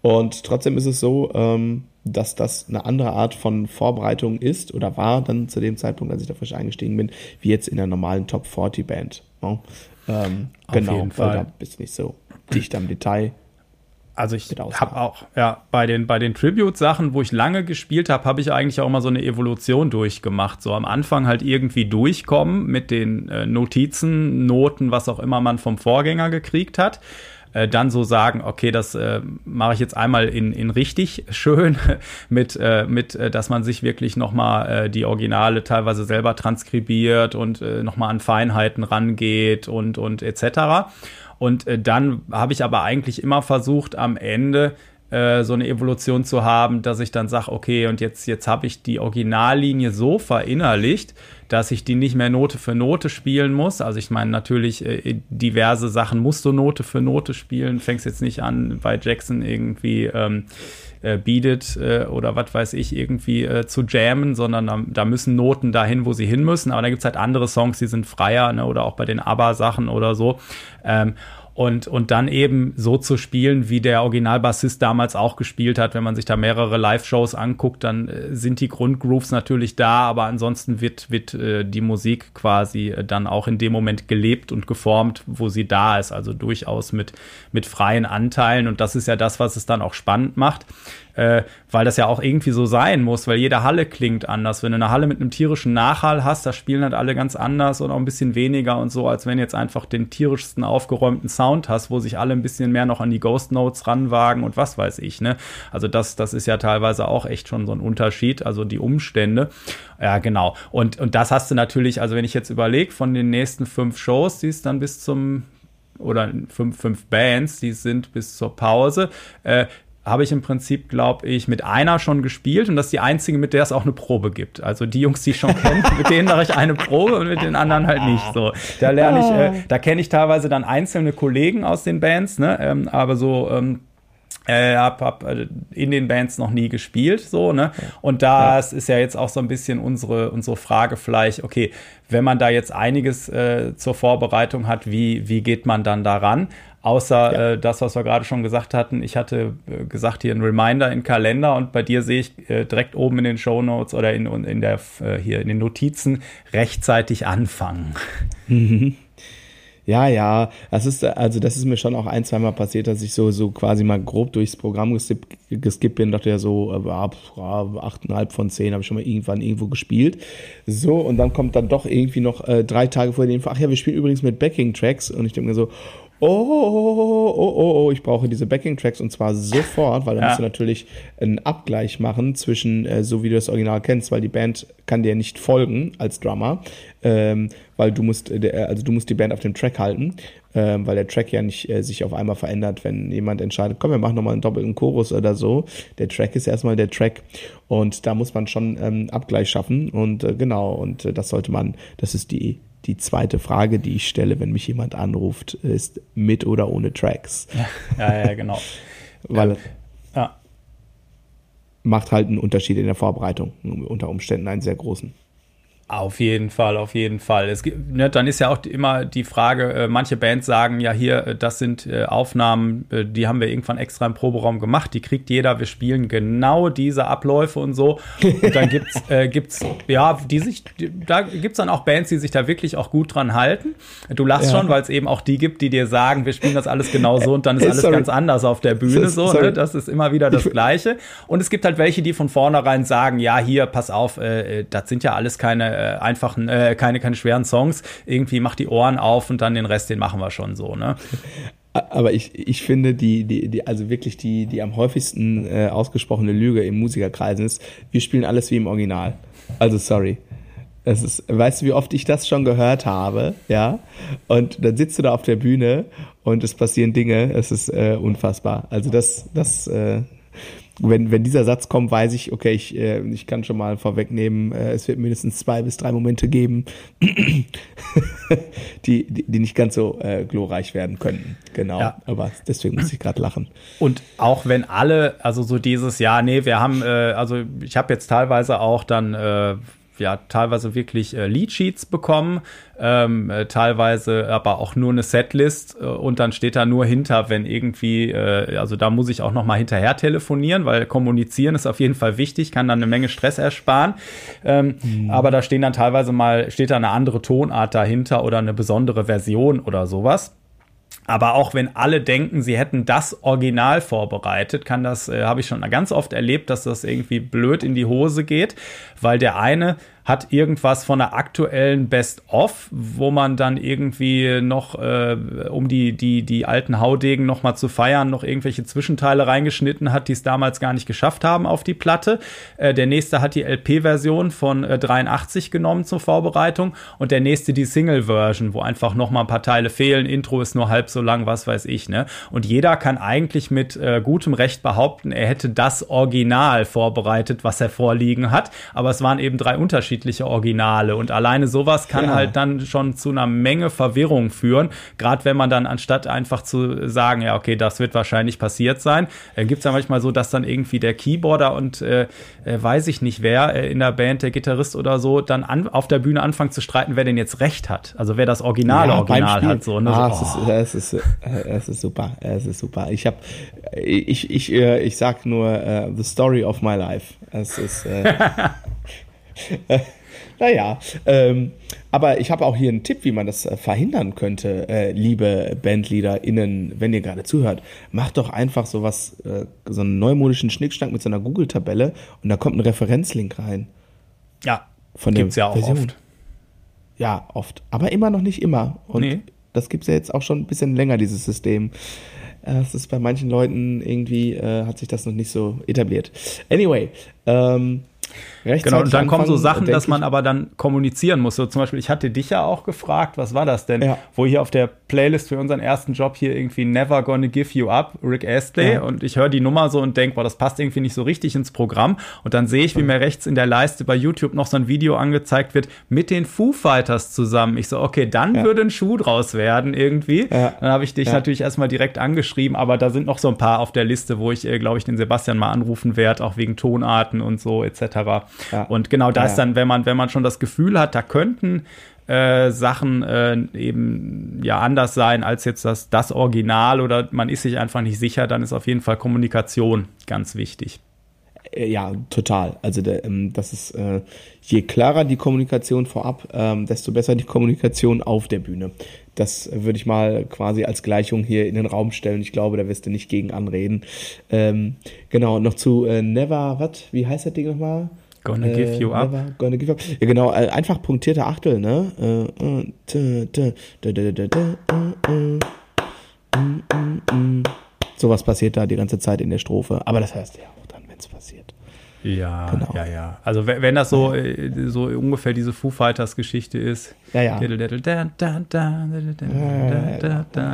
Und trotzdem ist es so, ähm, dass das eine andere Art von Vorbereitung ist oder war dann zu dem Zeitpunkt, als ich da frisch eingestiegen bin, wie jetzt in der normalen Top 40 Band. Ne? Ähm, genau, weil da bist du nicht so dicht am Detail. Also ich habe auch, ja, bei den, bei den Tribute-Sachen, wo ich lange gespielt habe, habe ich eigentlich auch immer so eine Evolution durchgemacht. So am Anfang halt irgendwie durchkommen mit den äh, Notizen, Noten, was auch immer man vom Vorgänger gekriegt hat. Äh, dann so sagen, okay, das äh, mache ich jetzt einmal in, in richtig schön, mit, äh, mit äh, dass man sich wirklich nochmal äh, die Originale teilweise selber transkribiert und äh, nochmal an Feinheiten rangeht und, und etc. Und äh, dann habe ich aber eigentlich immer versucht, am Ende äh, so eine Evolution zu haben, dass ich dann sage, okay, und jetzt, jetzt habe ich die Originallinie so verinnerlicht, dass ich die nicht mehr Note für Note spielen muss. Also ich meine, natürlich äh, diverse Sachen musst du Note für Note spielen. Fängst jetzt nicht an, bei Jackson irgendwie ähm, äh, Beat äh, oder was weiß ich, irgendwie äh, zu jammen, sondern da, da, müssen Noten dahin, wo sie hin müssen. Aber da gibt es halt andere Songs, die sind freier, ne? oder auch bei den ABBA-Sachen oder so. Ähm, und, und dann eben so zu spielen, wie der Originalbassist damals auch gespielt hat. Wenn man sich da mehrere Live-Shows anguckt, dann äh, sind die Grundgrooves natürlich da, aber ansonsten wird, wird äh, die Musik quasi äh, dann auch in dem Moment gelebt und geformt, wo sie da ist. Also durchaus mit, mit freien Anteilen. Und das ist ja das, was es dann auch spannend macht äh, weil das ja auch irgendwie so sein muss, weil jede Halle klingt anders. Wenn du eine Halle mit einem tierischen Nachhall hast, da spielen halt alle ganz anders und auch ein bisschen weniger und so, als wenn jetzt einfach den tierischsten aufgeräumten Sound hast, wo sich alle ein bisschen mehr noch an die Ghost Notes ranwagen und was weiß ich, ne? Also das, das ist ja teilweise auch echt schon so ein Unterschied, also die Umstände. Ja, genau. Und, und das hast du natürlich, also wenn ich jetzt überlege, von den nächsten fünf Shows, die es dann bis zum oder fünf, fünf Bands, die sind bis zur Pause. Äh, habe ich im Prinzip, glaube ich, mit einer schon gespielt und das ist die einzige, mit der es auch eine Probe gibt. Also die Jungs, die ich schon kenne, mit denen mache ich eine Probe und mit den anderen halt nicht. So, da lerne ich, äh, da kenne ich teilweise dann einzelne Kollegen aus den Bands, ne? Ähm, aber so ähm, äh, hab, hab äh, in den Bands noch nie gespielt, so, ne? Und das ja. ist ja jetzt auch so ein bisschen unsere, unsere Frage vielleicht, okay, wenn man da jetzt einiges äh, zur Vorbereitung hat, wie, wie geht man dann daran? Außer ja. äh, das, was wir gerade schon gesagt hatten. Ich hatte äh, gesagt, hier ein Reminder in Kalender und bei dir sehe ich äh, direkt oben in den Show Notes oder in, in der, äh, hier in den Notizen rechtzeitig anfangen. Mhm. Ja, ja, das ist, also das ist mir schon auch ein, zweimal passiert, dass ich so, so quasi mal grob durchs Programm geskippt, geskippt bin, dachte ja so, äh, achteinhalb von zehn habe ich schon mal irgendwann irgendwo gespielt. So, und dann kommt dann doch irgendwie noch äh, drei Tage vor Info, ach ja, wir spielen übrigens mit Backing-Tracks und ich denke mir so, oh, oh, oh, oh, ich brauche diese Backing-Tracks und zwar sofort, weil dann ja. musst du natürlich einen Abgleich machen zwischen, äh, so wie du das Original kennst, weil die Band kann dir nicht folgen als Drummer, ähm, weil du musst, äh, also du musst die Band auf dem Track halten, ähm, weil der Track ja nicht äh, sich auf einmal verändert, wenn jemand entscheidet, komm, wir machen nochmal einen doppelten Chorus oder so. Der Track ist erstmal der Track und da muss man schon ähm, Abgleich schaffen und äh, genau, und äh, das sollte man, das ist die die zweite Frage, die ich stelle, wenn mich jemand anruft, ist mit oder ohne Tracks. Ja, ja, ja genau. Weil ähm, ja. macht halt einen Unterschied in der Vorbereitung, unter Umständen einen sehr großen. Auf jeden Fall, auf jeden Fall. Es gibt, ne, dann ist ja auch immer die Frage, äh, manche Bands sagen ja hier, äh, das sind äh, Aufnahmen, äh, die haben wir irgendwann extra im Proberaum gemacht, die kriegt jeder, wir spielen genau diese Abläufe und so. Und dann gibt's, äh, gibt's ja, die sich, die, da gibt's dann auch Bands, die sich da wirklich auch gut dran halten. Du lachst ja. schon, weil es eben auch die gibt, die dir sagen, wir spielen das alles genau so und dann ist alles sorry. ganz anders auf der Bühne so. Ne? Das ist immer wieder das Gleiche. Und es gibt halt welche, die von vornherein sagen, ja, hier, pass auf, äh, das sind ja alles keine äh, einfachen, äh, keine, keine schweren Songs. Irgendwie mach die Ohren auf und dann den Rest, den machen wir schon so, ne? Aber ich, ich finde, die, die, die, also wirklich die, die am häufigsten äh, ausgesprochene Lüge im Musikerkreisen ist, wir spielen alles wie im Original. Also sorry. Das ist, weißt du, wie oft ich das schon gehört habe, ja? Und dann sitzt du da auf der Bühne und es passieren Dinge, es ist äh, unfassbar. Also das, das, äh, wenn, wenn dieser Satz kommt, weiß ich, okay, ich, äh, ich kann schon mal vorwegnehmen, äh, es wird mindestens zwei bis drei Momente geben, die, die, die nicht ganz so äh, glorreich werden könnten. Genau. Ja. Aber deswegen muss ich gerade lachen. Und auch wenn alle, also so dieses, ja, nee, wir haben, äh, also ich habe jetzt teilweise auch dann äh, ja teilweise wirklich äh, Leadsheets bekommen, ähm, äh, teilweise aber auch nur eine Setlist äh, und dann steht da nur hinter, wenn irgendwie, äh, also da muss ich auch noch mal hinterher telefonieren, weil kommunizieren ist auf jeden Fall wichtig, kann dann eine Menge Stress ersparen. Ähm, mhm. Aber da stehen dann teilweise mal, steht da eine andere Tonart dahinter oder eine besondere Version oder sowas. Aber auch wenn alle denken, sie hätten das Original vorbereitet, kann das, äh, habe ich schon ganz oft erlebt, dass das irgendwie blöd in die Hose geht, weil der eine hat irgendwas von der aktuellen Best-of, wo man dann irgendwie noch, äh, um die, die, die alten Haudegen noch mal zu feiern, noch irgendwelche Zwischenteile reingeschnitten hat, die es damals gar nicht geschafft haben auf die Platte. Äh, der nächste hat die LP-Version von äh, 83 genommen zur Vorbereitung und der nächste die Single-Version, wo einfach noch mal ein paar Teile fehlen. Intro ist nur halb so lang, was weiß ich, ne? Und jeder kann eigentlich mit äh, gutem Recht behaupten, er hätte das Original vorbereitet, was er vorliegen hat. Aber es waren eben drei unterschiedliche Originale. Und alleine sowas kann ja. halt dann schon zu einer Menge Verwirrung führen. Gerade wenn man dann anstatt einfach zu sagen, ja, okay, das wird wahrscheinlich passiert sein, äh, gibt es ja manchmal so, dass dann irgendwie der Keyboarder und äh, äh, weiß ich nicht wer äh, in der Band, der Gitarrist oder so, dann an, auf der Bühne anfangen zu streiten, wer denn jetzt recht hat. Also wer das originale ja, Original hat. So, ne? ah, so, oh. es, ist, es, ist, es ist super, es ist super. Ich habe, ich, ich, ich, ich sag nur uh, the story of my life. Es ist äh, naja, ähm, aber ich habe auch hier einen Tipp, wie man das äh, verhindern könnte, äh, liebe BandleaderInnen, wenn ihr gerade zuhört. Macht doch einfach sowas, äh, so einen neumodischen Schnickschnack mit so einer Google-Tabelle und da kommt ein Referenzlink rein. Ja, von gibt's ja auch Version. oft. Ja, oft. Aber immer noch nicht immer. Und nee. das gibt's ja jetzt auch schon ein bisschen länger, dieses System. Es ist bei manchen Leuten irgendwie, äh, hat sich das noch nicht so etabliert. Anyway, ähm, Genau, und dann kommen so Sachen, dass man aber dann kommunizieren muss. So zum Beispiel, ich hatte dich ja auch gefragt, was war das denn? Ja. Wo hier auf der Playlist für unseren ersten Job hier irgendwie Never Gonna Give You Up, Rick Astley. Ja. Und ich höre die Nummer so und denke, boah, das passt irgendwie nicht so richtig ins Programm. Und dann sehe ich, wie mir rechts in der Leiste bei YouTube noch so ein Video angezeigt wird mit den Foo Fighters zusammen. Ich so, okay, dann ja. würde ein Schuh draus werden irgendwie. Dann habe ich dich natürlich erstmal direkt angeschrieben, aber da sind noch so ein paar auf der Liste, wo ich, äh, glaube ich, den Sebastian mal anrufen werde, auch wegen Tonarten und so etc. Ja. Und genau das ja. dann, wenn man, wenn man schon das Gefühl hat, da könnten äh, Sachen äh, eben ja anders sein als jetzt das, das Original oder man ist sich einfach nicht sicher, dann ist auf jeden Fall Kommunikation ganz wichtig. Äh, ja, total. Also ähm, das ist äh, je klarer die Kommunikation vorab, ähm, desto besser die Kommunikation auf der Bühne. Das würde ich mal quasi als Gleichung hier in den Raum stellen. Ich glaube, da wirst du nicht gegen anreden. Ähm, genau, noch zu äh, Never, was? Wie heißt das Ding nochmal? Gonna äh, give you up. Never gonna give up. Ja, genau, äh, einfach punktierte Achtel, ne? Sowas passiert da die ganze Zeit in der Strophe. Aber das heißt ja auch dann, wenn es passiert. Ja, genau. ja, ja. Also wenn das so, äh, so ungefähr diese Foo Fighters Geschichte ist. Ja, ja.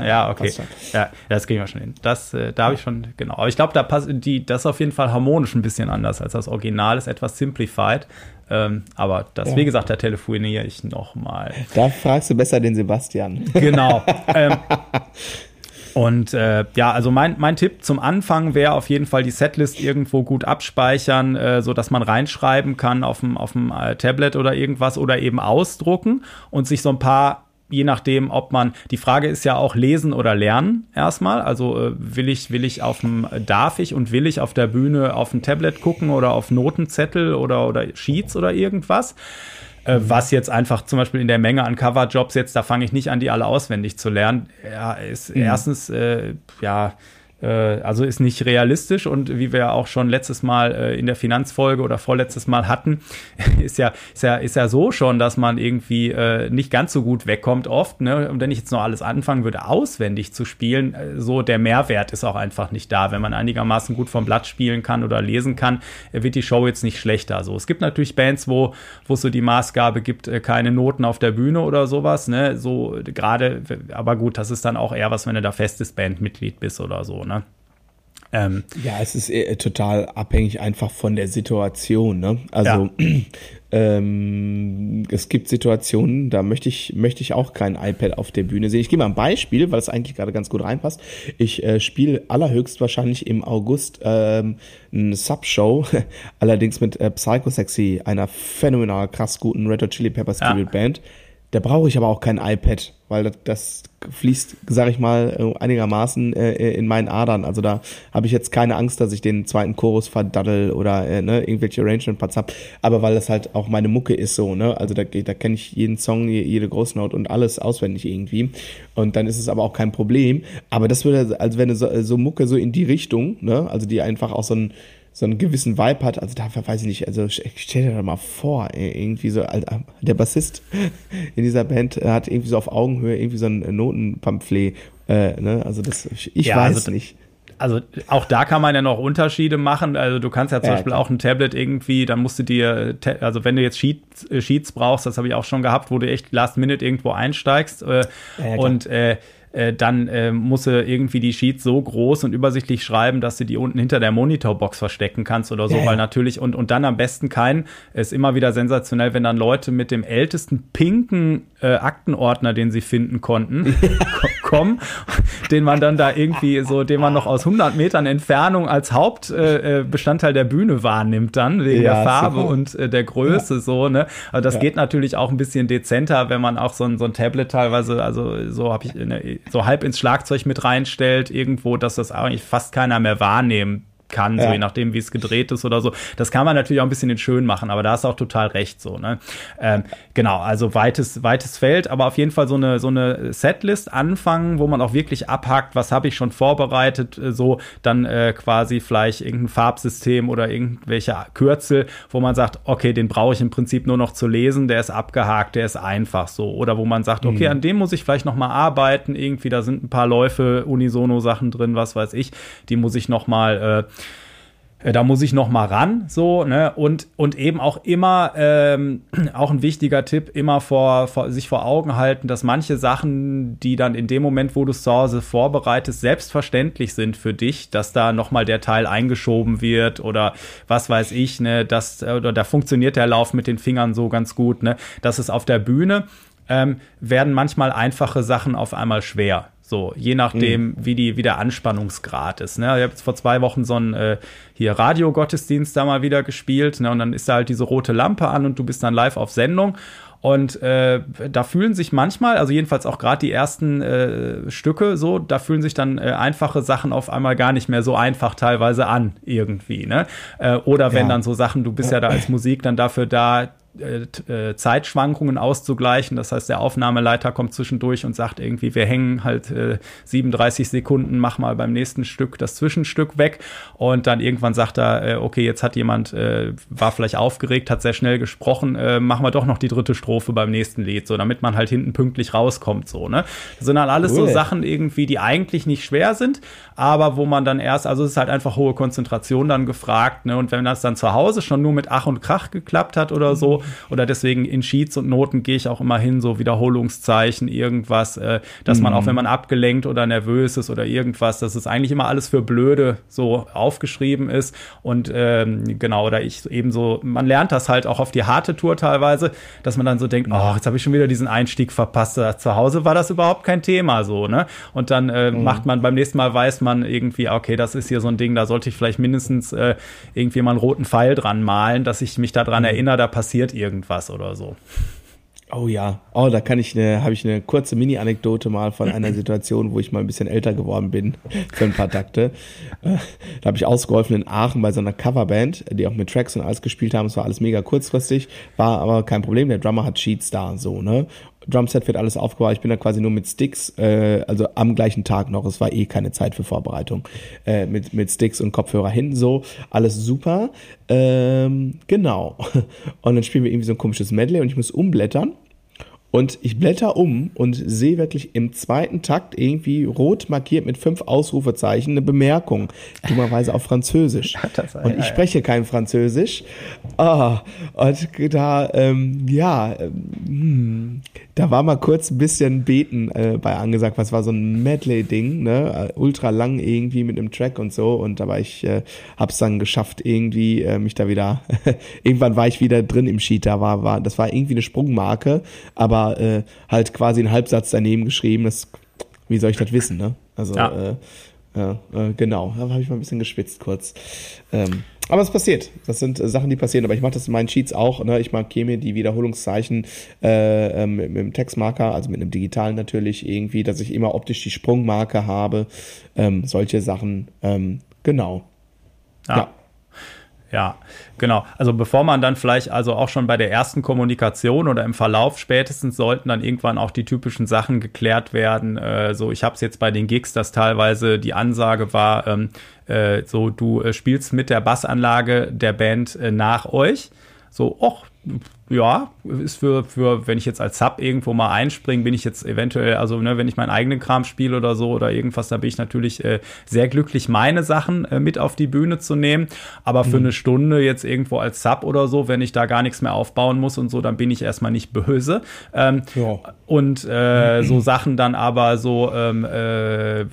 Ja, okay. Ja, das kriegen wir schon hin. Das, äh, da habe ich schon, genau. Aber ich glaube, da passt die, das ist auf jeden Fall harmonisch ein bisschen anders als das Original, ist etwas simplified. Ähm, aber das, ja. wie gesagt, da telefoniere ich nochmal. Da fragst du besser den Sebastian. Genau. ähm, und äh, ja, also mein, mein Tipp zum Anfang wäre auf jeden Fall die Setlist irgendwo gut abspeichern, äh, so dass man reinschreiben kann auf dem äh, Tablet oder irgendwas oder eben ausdrucken und sich so ein paar je nachdem, ob man, die Frage ist ja auch lesen oder lernen erstmal. Also äh, will ich, will ich auf dem, darf ich und will ich auf der Bühne auf dem Tablet gucken oder auf Notenzettel oder, oder Sheets oder irgendwas. Äh, was jetzt einfach zum Beispiel in der Menge an Coverjobs jetzt, da fange ich nicht an, die alle auswendig zu lernen. Ja, ist mhm. erstens, äh, ja, also ist nicht realistisch und wie wir auch schon letztes Mal äh, in der Finanzfolge oder vorletztes Mal hatten, ist ja, ist ja, ist ja so schon, dass man irgendwie äh, nicht ganz so gut wegkommt oft. Ne? Und wenn ich jetzt noch alles anfangen würde, auswendig zu spielen, so der Mehrwert ist auch einfach nicht da. Wenn man einigermaßen gut vom Blatt spielen kann oder lesen kann, wird die Show jetzt nicht schlechter. So, es gibt natürlich Bands, wo, wo es so die Maßgabe gibt, keine Noten auf der Bühne oder sowas. Ne? So gerade, aber gut, das ist dann auch eher was, wenn du da festes Bandmitglied bist oder so. Ne? Ähm, ja, es ist äh, total abhängig einfach von der Situation. Ne? Also ja. ähm, es gibt Situationen, da möchte ich möchte ich auch kein iPad auf der Bühne sehen. Ich gebe mal ein Beispiel, weil es eigentlich gerade ganz gut reinpasst. Ich äh, spiele allerhöchstwahrscheinlich im August ähm, eine Subshow, allerdings mit äh, Psycho Sexy, einer phänomenal krass guten Red Hot Chili Peppers ja. Band. Da brauche ich aber auch kein iPad, weil das, das fließt, sag ich mal, äh, einigermaßen äh, in meinen Adern. Also da habe ich jetzt keine Angst, dass ich den zweiten Chorus verdaddel oder äh, ne, irgendwelche Arrangement-Parts hab. Aber weil das halt auch meine Mucke ist so, ne? Also da, da kenne ich jeden Song, jede Großnote und alles auswendig irgendwie. Und dann ist es aber auch kein Problem. Aber das würde, als wenn so, so Mucke so in die Richtung, ne? Also die einfach auch so ein so einen gewissen Vibe hat. Also da weiß ich nicht, also stell dir da mal vor, irgendwie so, der Bassist in dieser Band hat irgendwie so auf Augenhöhe irgendwie so ein Notenpamphlet. Äh, ne? Also das, ich, ich ja, weiß also, nicht also auch da kann man ja noch Unterschiede machen. Also du kannst ja zum ja, Beispiel klar. auch ein Tablet irgendwie, dann musst du dir, also wenn du jetzt Sheets, äh, Sheets brauchst, das habe ich auch schon gehabt, wo du echt Last Minute irgendwo einsteigst äh, ja, und äh, äh, dann äh, musst du irgendwie die Sheets so groß und übersichtlich schreiben, dass du die unten hinter der Monitorbox verstecken kannst oder so, ja, weil natürlich und, und dann am besten kein, ist immer wieder sensationell, wenn dann Leute mit dem ältesten pinken äh, Aktenordner, den sie finden konnten, kommen, den man dann da irgendwie so, den man noch aus 100 Metern Entfernung als Hauptbestandteil äh, der Bühne wahrnimmt dann, wegen ja, der Farbe super. und äh, der Größe ja. so, ne? Also das ja. geht natürlich auch ein bisschen dezenter, wenn man auch so ein, so ein Tablet teilweise, also so habe ich eine, so halb ins Schlagzeug mit reinstellt irgendwo, dass das eigentlich fast keiner mehr wahrnehmen kann, ja. so je nachdem, wie es gedreht ist oder so. Das kann man natürlich auch ein bisschen schön machen, aber da ist auch total recht so. Ne? Ähm, genau, also weites, weites Feld, aber auf jeden Fall so eine, so eine Setlist anfangen, wo man auch wirklich abhakt, was habe ich schon vorbereitet, äh, so dann äh, quasi vielleicht irgendein Farbsystem oder irgendwelche Kürzel, wo man sagt, okay, den brauche ich im Prinzip nur noch zu lesen, der ist abgehakt, der ist einfach so. Oder wo man sagt, okay, mhm. an dem muss ich vielleicht noch mal arbeiten, irgendwie, da sind ein paar Läufe, Unisono-Sachen drin, was weiß ich, die muss ich noch mal äh, äh, da muss ich noch mal ran, so, ne, und, und eben auch immer, ähm, auch ein wichtiger Tipp, immer vor, vor, sich vor Augen halten, dass manche Sachen, die dann in dem Moment, wo du es zu Hause vorbereitest, selbstverständlich sind für dich, dass da noch mal der Teil eingeschoben wird oder was weiß ich, ne, dass, oder da funktioniert der Lauf mit den Fingern so ganz gut, ne, dass es auf der Bühne ähm, werden manchmal einfache Sachen auf einmal schwer. So, je nachdem, mhm. wie, die, wie der Anspannungsgrad ist. Ne? Ich habe jetzt vor zwei Wochen so einen äh, hier Radiogottesdienst da mal wieder gespielt. Ne? Und dann ist da halt diese rote Lampe an und du bist dann live auf Sendung. Und äh, da fühlen sich manchmal, also jedenfalls auch gerade die ersten äh, Stücke so, da fühlen sich dann äh, einfache Sachen auf einmal gar nicht mehr so einfach teilweise an irgendwie. Ne? Äh, oder wenn ja. dann so Sachen, du bist ja da als Musik dann dafür da, äh, äh, Zeitschwankungen auszugleichen. Das heißt, der Aufnahmeleiter kommt zwischendurch und sagt irgendwie, wir hängen halt äh, 37 Sekunden, mach mal beim nächsten Stück das Zwischenstück weg. Und dann irgendwann sagt er, äh, okay, jetzt hat jemand, äh, war vielleicht aufgeregt, hat sehr schnell gesprochen, äh, machen wir doch noch die dritte Strophe beim nächsten Lied, so damit man halt hinten pünktlich rauskommt. So, ne? Das sind dann alles cool. so Sachen irgendwie, die eigentlich nicht schwer sind, aber wo man dann erst, also es ist halt einfach hohe Konzentration dann gefragt, ne? Und wenn das dann zu Hause schon nur mit Ach und Krach geklappt hat oder so, oder deswegen in Sheets und Noten gehe ich auch immer hin, so Wiederholungszeichen, irgendwas, äh, dass mhm. man auch, wenn man abgelenkt oder nervös ist oder irgendwas, dass es eigentlich immer alles für Blöde so aufgeschrieben ist und ähm, genau, oder ich eben so, man lernt das halt auch auf die harte Tour teilweise, dass man dann so denkt, oh, jetzt habe ich schon wieder diesen Einstieg verpasst. Zu Hause war das überhaupt kein Thema so, ne? Und dann äh, mhm. macht man beim nächsten Mal weiß man irgendwie, okay, das ist hier so ein Ding, da sollte ich vielleicht mindestens äh, irgendwie mal einen roten Pfeil dran malen, dass ich mich daran mhm. erinnere, da passiert passiert irgendwas oder so. Oh ja, oh, da kann ich eine, habe ich eine kurze Mini-Anekdote mal von einer Situation, wo ich mal ein bisschen älter geworden bin für ein paar Takte. Äh, da habe ich ausgeholfen in Aachen bei so einer Coverband, die auch mit Tracks und alles gespielt haben. Es war alles mega kurzfristig, war aber kein Problem. Der Drummer hat Sheets da, so ne. Drumset wird alles aufgebaut. Ich bin da quasi nur mit Sticks, äh, also am gleichen Tag noch. Es war eh keine Zeit für Vorbereitung. Äh, mit, mit Sticks und Kopfhörer hin, so. Alles super. Ähm, genau. Und dann spielen wir irgendwie so ein komisches Medley und ich muss umblättern. Und ich blätter um und sehe wirklich im zweiten Takt irgendwie rot markiert mit fünf Ausrufezeichen eine Bemerkung, dummerweise auf Französisch. und ich spreche kein Französisch. Ah, und da, ähm, ja, ähm, da war mal kurz ein bisschen Beten äh, bei angesagt, was war so ein Medley-Ding, ne? Ultra lang irgendwie mit einem Track und so. Und da war ich, äh, hab's dann geschafft, irgendwie äh, mich da wieder, irgendwann war ich wieder drin im Sheet, da war, war, das war irgendwie eine Sprungmarke, aber äh, halt quasi ein Halbsatz daneben geschrieben. Das, wie soll ich das wissen, ne? Also, ja. äh, ja, äh, genau, da habe ich mal ein bisschen geschwitzt kurz. Ähm, aber es passiert. Das sind äh, Sachen, die passieren. Aber ich mache das in meinen Sheets auch. Ne? Ich markiere mir die Wiederholungszeichen äh, ähm, mit, mit einem Textmarker, also mit einem digitalen natürlich irgendwie, dass ich immer optisch die Sprungmarke habe. Ähm, solche Sachen. Ähm, genau. ja. ja. Ja, genau. Also bevor man dann vielleicht also auch schon bei der ersten Kommunikation oder im Verlauf spätestens sollten dann irgendwann auch die typischen Sachen geklärt werden. Äh, so, ich habe es jetzt bei den Gigs, dass teilweise die Ansage war, ähm, äh, so du äh, spielst mit der Bassanlage der Band äh, nach euch. So, och, ja, ist für, für, wenn ich jetzt als Sub irgendwo mal einspringe, bin ich jetzt eventuell, also ne, wenn ich meinen eigenen Kram spiele oder so oder irgendwas, da bin ich natürlich äh, sehr glücklich, meine Sachen äh, mit auf die Bühne zu nehmen. Aber für mhm. eine Stunde jetzt irgendwo als Sub oder so, wenn ich da gar nichts mehr aufbauen muss und so, dann bin ich erstmal nicht böse. Ähm, ja. Und äh, so Sachen dann aber so, ähm, äh,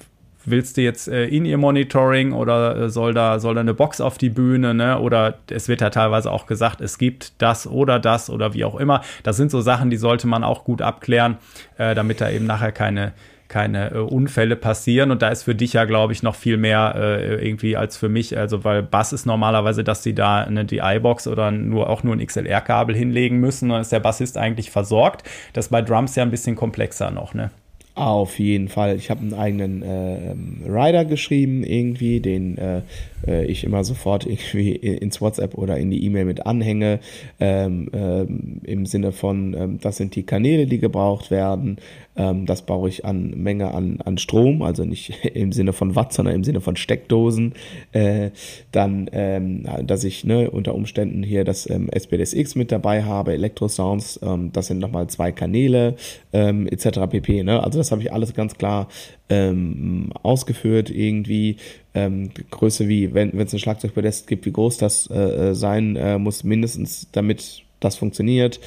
willst du jetzt äh, in ihr Monitoring oder äh, soll da soll da eine Box auf die Bühne, ne? Oder es wird ja teilweise auch gesagt, es gibt das oder das oder wie auch immer. Das sind so Sachen, die sollte man auch gut abklären, äh, damit da eben nachher keine keine äh, Unfälle passieren. Und da ist für dich ja, glaube ich, noch viel mehr äh, irgendwie als für mich. Also, weil Bass ist normalerweise, dass sie da eine DI-Box oder nur auch nur ein XLR-Kabel hinlegen müssen. Dann ist der Bassist eigentlich versorgt. Das ist bei Drums ja ein bisschen komplexer noch, ne? Auf jeden Fall. Ich habe einen eigenen äh, Rider geschrieben, irgendwie, den äh, äh, ich immer sofort irgendwie ins WhatsApp oder in die E-Mail mit anhänge. Ähm, ähm, Im Sinne von, ähm, das sind die Kanäle, die gebraucht werden. Ähm, das brauche ich an Menge an, an Strom, also nicht im Sinne von Watt, sondern im Sinne von Steckdosen. Äh, dann, ähm, dass ich ne, unter Umständen hier das ähm, SPDSX mit dabei habe, Elektrosounds, ähm, das sind nochmal zwei Kanäle, ähm, etc. pp. Ne? Also das habe ich alles ganz klar ähm, ausgeführt, irgendwie ähm, Größe wie, wenn es ein Schlagzeugpodest gibt, wie groß das äh, äh, sein äh, muss, mindestens damit das funktioniert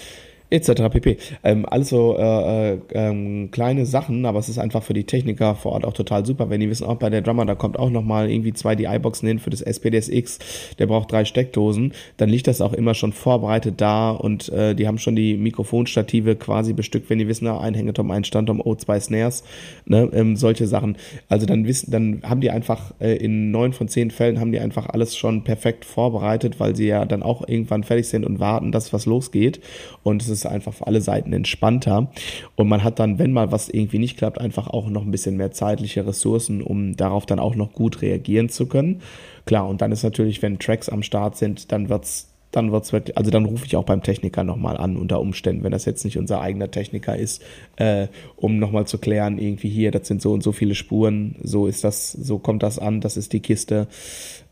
etc. pp. Ähm, alles so äh, äh, ähm, kleine Sachen, aber es ist einfach für die Techniker vor Ort auch total super. Wenn die wissen, auch bei der Drummer, da kommt auch nochmal irgendwie zwei DI-Boxen hin für das SPDSX, der braucht drei Steckdosen, dann liegt das auch immer schon vorbereitet da und äh, die haben schon die Mikrofonstative quasi bestückt, wenn die wissen, na, ein Hängetom, ein Standtom, oh, zwei Snares, ne, ähm, solche Sachen. Also dann wissen, dann haben die einfach äh, in neun von zehn Fällen haben die einfach alles schon perfekt vorbereitet, weil sie ja dann auch irgendwann fertig sind und warten, dass was losgeht. Und es ist ist einfach für alle Seiten entspannter. Und man hat dann, wenn mal was irgendwie nicht klappt, einfach auch noch ein bisschen mehr zeitliche Ressourcen, um darauf dann auch noch gut reagieren zu können. Klar, und dann ist natürlich, wenn Tracks am Start sind, dann wird's dann wird's wirklich, also dann rufe ich auch beim Techniker nochmal an unter Umständen, wenn das jetzt nicht unser eigener Techniker ist, äh, um nochmal zu klären, irgendwie hier, das sind so und so viele Spuren, so ist das, so kommt das an, das ist die Kiste,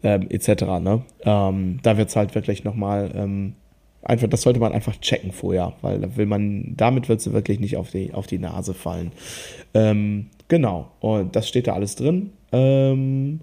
ähm, etc. Ne? Ähm, da wird's halt wirklich nochmal ähm, einfach, das sollte man einfach checken vorher, weil da will man, damit wird sie wirklich nicht auf die, auf die Nase fallen. Ähm, genau, und das steht da alles drin. Ähm,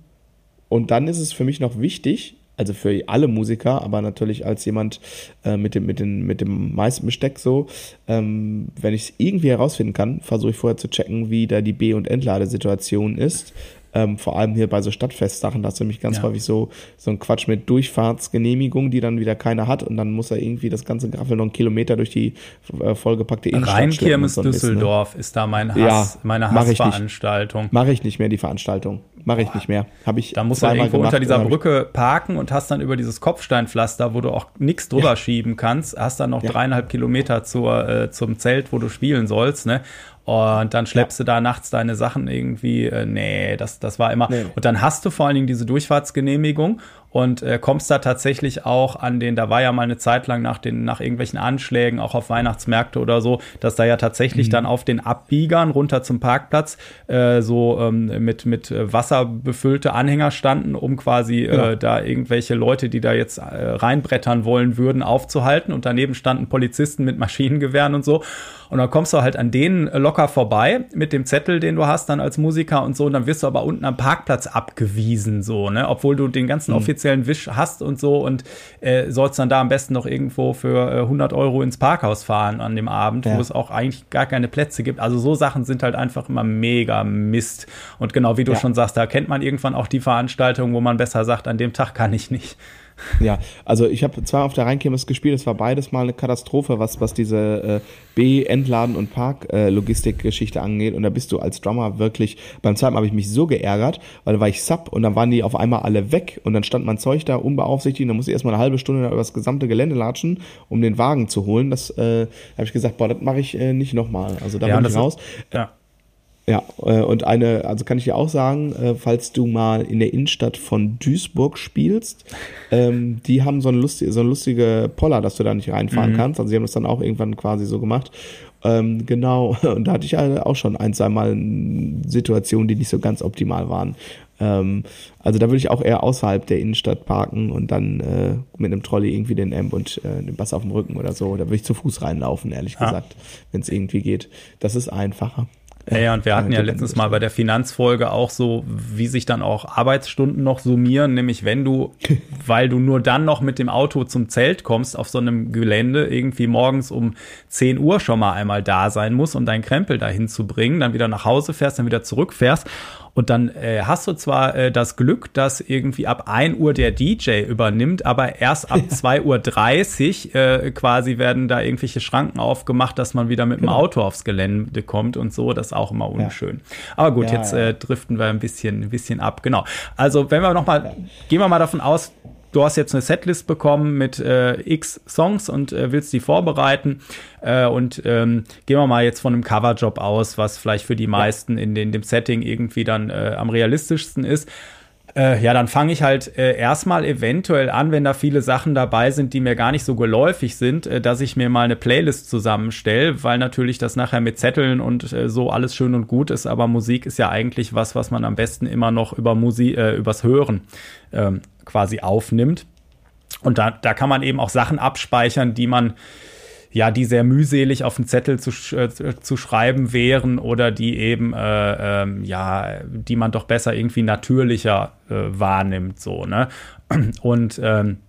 und dann ist es für mich noch wichtig, also für alle Musiker, aber natürlich als jemand äh, mit, dem, mit, den, mit dem meisten Besteck so, ähm, wenn ich es irgendwie herausfinden kann, versuche ich vorher zu checken, wie da die B- und Entladesituation ist. Ähm, vor allem hier bei so Stadtfestsachen, da hast du nämlich ganz ja. häufig so, so ein Quatsch mit Durchfahrtsgenehmigung, die dann wieder keiner hat und dann muss er irgendwie das ganze Graffel noch einen Kilometer durch die äh, vollgepackte Innenstadt Rheinkirmes so Düsseldorf ist, ne? ist, da mein Hass, ja, meine Hassveranstaltung. Mache ich nicht mehr die Veranstaltung. Mache ich nicht mehr. Habe ich Da musst du irgendwo gemacht, unter dieser Brücke parken und hast dann über dieses Kopfsteinpflaster, wo du auch nichts drüber ja. schieben kannst, hast dann noch dreieinhalb Kilometer zur, äh, zum Zelt, wo du spielen sollst, ne? Und dann schleppst ja. du da nachts deine Sachen irgendwie, äh, nee, das, das war immer. Nee. Und dann hast du vor allen Dingen diese Durchfahrtsgenehmigung und äh, kommst da tatsächlich auch an den, da war ja mal eine Zeit lang nach den, nach irgendwelchen Anschlägen, auch auf Weihnachtsmärkte oder so, dass da ja tatsächlich mhm. dann auf den Abbiegern runter zum Parkplatz äh, so ähm, mit, mit Wasser befüllte Anhänger standen, um quasi ja. äh, da irgendwelche Leute, die da jetzt äh, reinbrettern wollen würden, aufzuhalten. Und daneben standen Polizisten mit Maschinengewehren und so. Und dann kommst du halt an denen locker vorbei mit dem Zettel, den du hast dann als Musiker und so. Und dann wirst du aber unten am Parkplatz abgewiesen, so, ne? Obwohl du den ganzen mhm. offiziellen Wisch hast und so und äh, sollst dann da am besten noch irgendwo für äh, 100 Euro ins Parkhaus fahren an dem Abend, ja. wo es auch eigentlich gar keine Plätze gibt. Also so Sachen sind halt einfach immer mega Mist. Und genau wie du ja. schon sagst, da kennt man irgendwann auch die Veranstaltung, wo man besser sagt, an dem Tag kann ich nicht. Ja, also ich habe zwar auf der Rheinkirmes gespielt, es war beides mal eine Katastrophe, was, was diese äh, B-, Entladen- und Park-Logistik-Geschichte äh, angeht. Und da bist du als Drummer wirklich, beim zweiten Mal habe ich mich so geärgert, weil da war ich Sub und dann waren die auf einmal alle weg und dann stand mein Zeug da unbeaufsichtigt und dann musste ich erstmal eine halbe Stunde über das gesamte Gelände latschen, um den Wagen zu holen. Das äh, habe ich gesagt, boah, das mache ich äh, nicht nochmal. Also da ja, bin ich raus. Ja Ja, äh, und eine, also kann ich dir auch sagen, äh, falls du mal in der Innenstadt von Duisburg spielst, ähm, die haben so eine lustige, so eine lustige Poller, dass du da nicht reinfahren mhm. kannst. Also sie haben das dann auch irgendwann quasi so gemacht. Ähm, genau, und da hatte ich auch schon ein, zwei Mal Situationen, die nicht so ganz optimal waren. Ähm, also da würde ich auch eher außerhalb der Innenstadt parken und dann äh, mit einem Trolley irgendwie den Amp und äh, den Bass auf dem Rücken oder so. Da würde ich zu Fuß reinlaufen, ehrlich ja. gesagt, wenn es irgendwie geht. Das ist einfacher. Ja, ja, und wir hatten ja letztens mal bei der Finanzfolge auch so, wie sich dann auch Arbeitsstunden noch summieren, nämlich wenn du, weil du nur dann noch mit dem Auto zum Zelt kommst auf so einem Gelände, irgendwie morgens um 10 Uhr schon mal einmal da sein musst, um deinen Krempel dahin zu bringen, dann wieder nach Hause fährst, dann wieder zurückfährst und dann äh, hast du zwar äh, das Glück, dass irgendwie ab 1 Uhr der DJ übernimmt, aber erst ab 2.30 Uhr äh, quasi werden da irgendwelche Schranken aufgemacht, dass man wieder mit dem genau. Auto aufs Gelände kommt und so. Das ist auch immer unschön. Ja. Aber gut, ja, jetzt äh, driften wir ein bisschen, ein bisschen ab. Genau. Also wenn wir nochmal, ja. gehen wir mal davon aus, du hast jetzt eine Setlist bekommen mit äh, x Songs und äh, willst die vorbereiten. Äh, und ähm, gehen wir mal jetzt von einem Coverjob aus, was vielleicht für die meisten in, den, dem Setting irgendwie dann äh, am realistischsten ist. Äh, ja, dann fange ich halt äh, erstmal eventuell an, wenn da viele Sachen dabei sind, die mir gar nicht so geläufig sind, äh, dass ich mir mal eine Playlist zusammenstelle, weil natürlich das nachher mit Zetteln und äh, so alles schön und gut ist, aber Musik ist ja eigentlich was, was man am besten immer noch über Musik, äh, übers Hören ähm, quasi aufnimmt. Und da, da kann man eben auch Sachen abspeichern, die man ja, die sehr mühselig auf den Zettel zu, äh, zu schreiben wären oder die eben, äh, äh, ja, die man doch besser irgendwie natürlicher äh, wahrnimmt, so, ne? Und, ähm,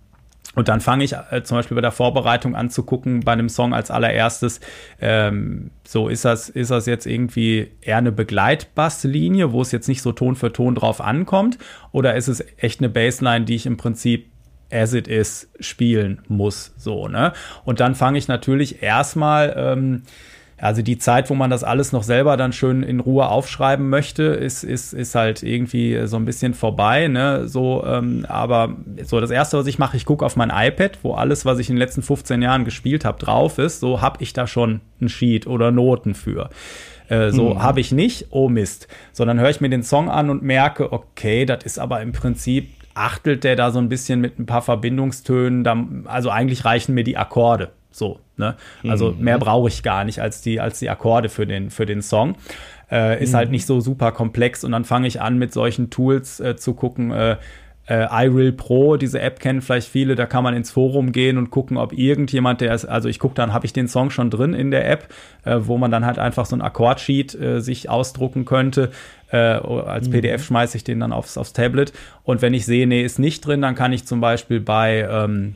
und dann fange ich äh, zum Beispiel bei der Vorbereitung an zu gucken, bei einem Song als allererstes, ähm, so ist das, ist das jetzt irgendwie eher eine Begleitbasslinie, wo es jetzt nicht so Ton für Ton drauf ankommt, oder ist es echt eine Bassline, die ich im Prinzip as it is spielen muss, so, ne? Und dann fange ich natürlich erstmal, ähm, also die Zeit, wo man das alles noch selber dann schön in Ruhe aufschreiben möchte, ist, ist, ist halt irgendwie so ein bisschen vorbei, ne? So, ähm, aber so das erste, was ich mache, ich gucke auf mein iPad, wo alles, was ich in den letzten 15 Jahren gespielt habe, drauf ist. So habe ich da schon ein Sheet oder Noten für. Äh, so hm. habe ich nicht, oh Mist. Sondern höre ich mir den Song an und merke, okay, das ist aber im Prinzip achtelt der da so ein bisschen mit ein paar Verbindungstönen. Da, also eigentlich reichen mir die Akkorde. So, ne? Also mhm. mehr brauche ich gar nicht als die, als die Akkorde für den, für den Song. Äh, ist mhm. halt nicht so super komplex und dann fange ich an, mit solchen Tools äh, zu gucken, äh, äh, iReal Pro, diese App kennen vielleicht viele, da kann man ins Forum gehen und gucken, ob irgendjemand, der ist, also ich gucke dann, habe ich den Song schon drin in der App, äh, wo man dann halt einfach so ein Akkordsheet äh, sich ausdrucken könnte. Äh, als mhm. PDF schmeiße ich den dann aufs, aufs Tablet. Und wenn ich sehe, nee, ist nicht drin, dann kann ich zum Beispiel bei ähm,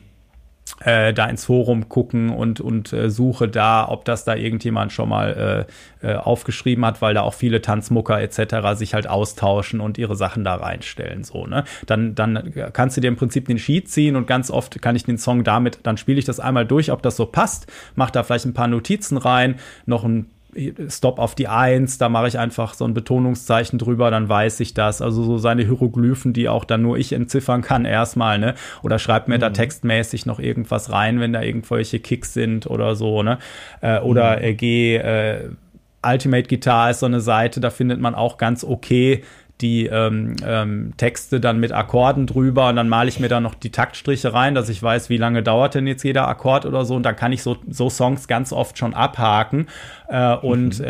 äh, da ins Forum gucken und, und äh, suche da, ob das da irgendjemand schon mal äh, äh, aufgeschrieben hat, weil da auch viele Tanzmucker etc. sich halt austauschen und ihre Sachen da reinstellen. So, ne? Dann, dann kannst du dir im Prinzip den Sheet ziehen und ganz oft kann ich den Song damit, dann spiele ich das einmal durch, ob das so passt, mach da vielleicht ein paar Notizen rein, noch ein Stop auf die Eins, da mache ich einfach so ein Betonungszeichen drüber, dann weiß ich das. Also so seine Hieroglyphen, die auch dann nur ich entziffern kann erstmal, ne? Oder schreibt mir mhm. da textmäßig noch irgendwas rein, wenn da irgendwelche Kicks sind oder so, ne? Äh, oder mhm. äh, geh, äh, Ultimate Guitar ist so eine Seite, da findet man auch ganz okay die ähm, ähm, Texte dann mit Akkorden drüber und dann male ich mir da noch die Taktstriche rein, dass ich weiß, wie lange dauert denn jetzt jeder Akkord oder so und dann kann ich so, so Songs ganz oft schon abhaken äh, und mhm.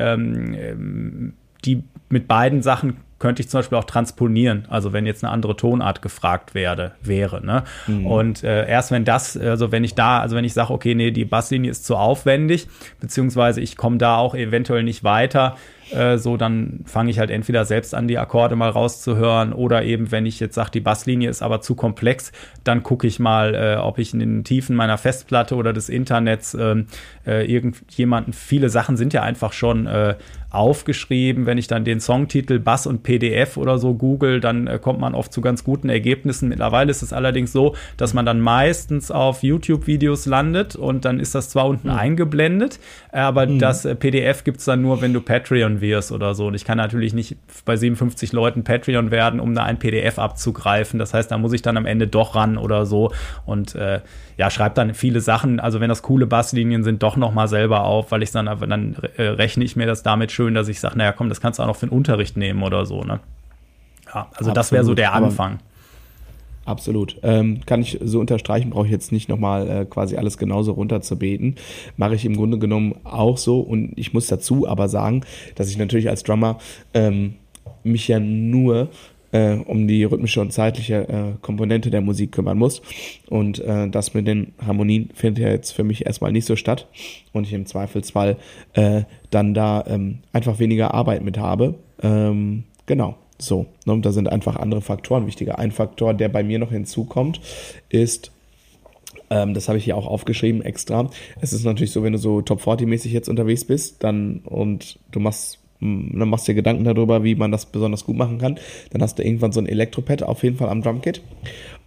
ähm, die mit beiden Sachen könnte ich zum Beispiel auch transponieren, also wenn jetzt eine andere Tonart gefragt werde, wäre. Ne? Mhm. Und äh, erst wenn das, also wenn ich da, also wenn ich sage, okay, nee, die Basslinie ist zu aufwendig, beziehungsweise ich komme da auch eventuell nicht weiter, äh, so dann fange ich halt entweder selbst an, die Akkorde mal rauszuhören oder eben, wenn ich jetzt sage, die Basslinie ist aber zu komplex, dann gucke ich mal, äh, ob ich in den Tiefen meiner Festplatte oder des Internets ähm, äh, irgendjemanden, viele Sachen sind ja einfach schon äh, aufgeschrieben. Wenn ich dann den Songtitel Bass und PDF oder so google, dann äh, kommt man oft zu ganz guten Ergebnissen. Mittlerweile ist es allerdings so, dass man dann meistens auf YouTube-Videos landet und dann ist das zwar unten mhm. eingeblendet, aber mhm. das äh, PDF gibt es dann nur, wenn du Patreon wirst oder so. Und ich kann natürlich nicht bei 57 Leuten Patreon werden, um da ein PDF abzugreifen. Das heißt, da muss ich dann am Ende doch ran oder so. Und äh, ja, schreibe dann viele Sachen, also wenn das coole Basslinien sind, doch noch mal selber auf, weil ich dann, aber dann äh, rechne ich mir das damit schön, dass ich sage, naja, komm, das kannst du auch noch für den Unterricht nehmen oder so, ne? Ja, also Absolut, das wäre so der Anfang. Absolut. Ähm, kann ich so unterstreichen, brauche ich jetzt nicht nochmal äh, quasi alles genauso runterzubeten. Mache ich im Grunde genommen auch so und ich muss dazu aber sagen, dass ich natürlich als Drummer ähm, mich ja nur äh, um die rhythmische und zeitliche äh, Komponente der Musik kümmern muss. Und äh, das mit den Harmonien findet ja jetzt für mich erstmal nicht so statt und ich im Zweifelsfall äh, dann da ähm, einfach weniger Arbeit mit habe. Ähm, genau. So, ne, da sind einfach andere Faktoren wichtiger. Ein Faktor, der bei mir noch hinzukommt, ist, ähm, das habe ich hier auch aufgeschrieben extra. Es ist natürlich so, wenn du so Top 40 mäßig jetzt unterwegs bist, dann und du machst dann machst du dir Gedanken darüber, wie man das besonders gut machen kann. Dann hast du irgendwann so ein Elektropad auf jeden Fall am Drumkit.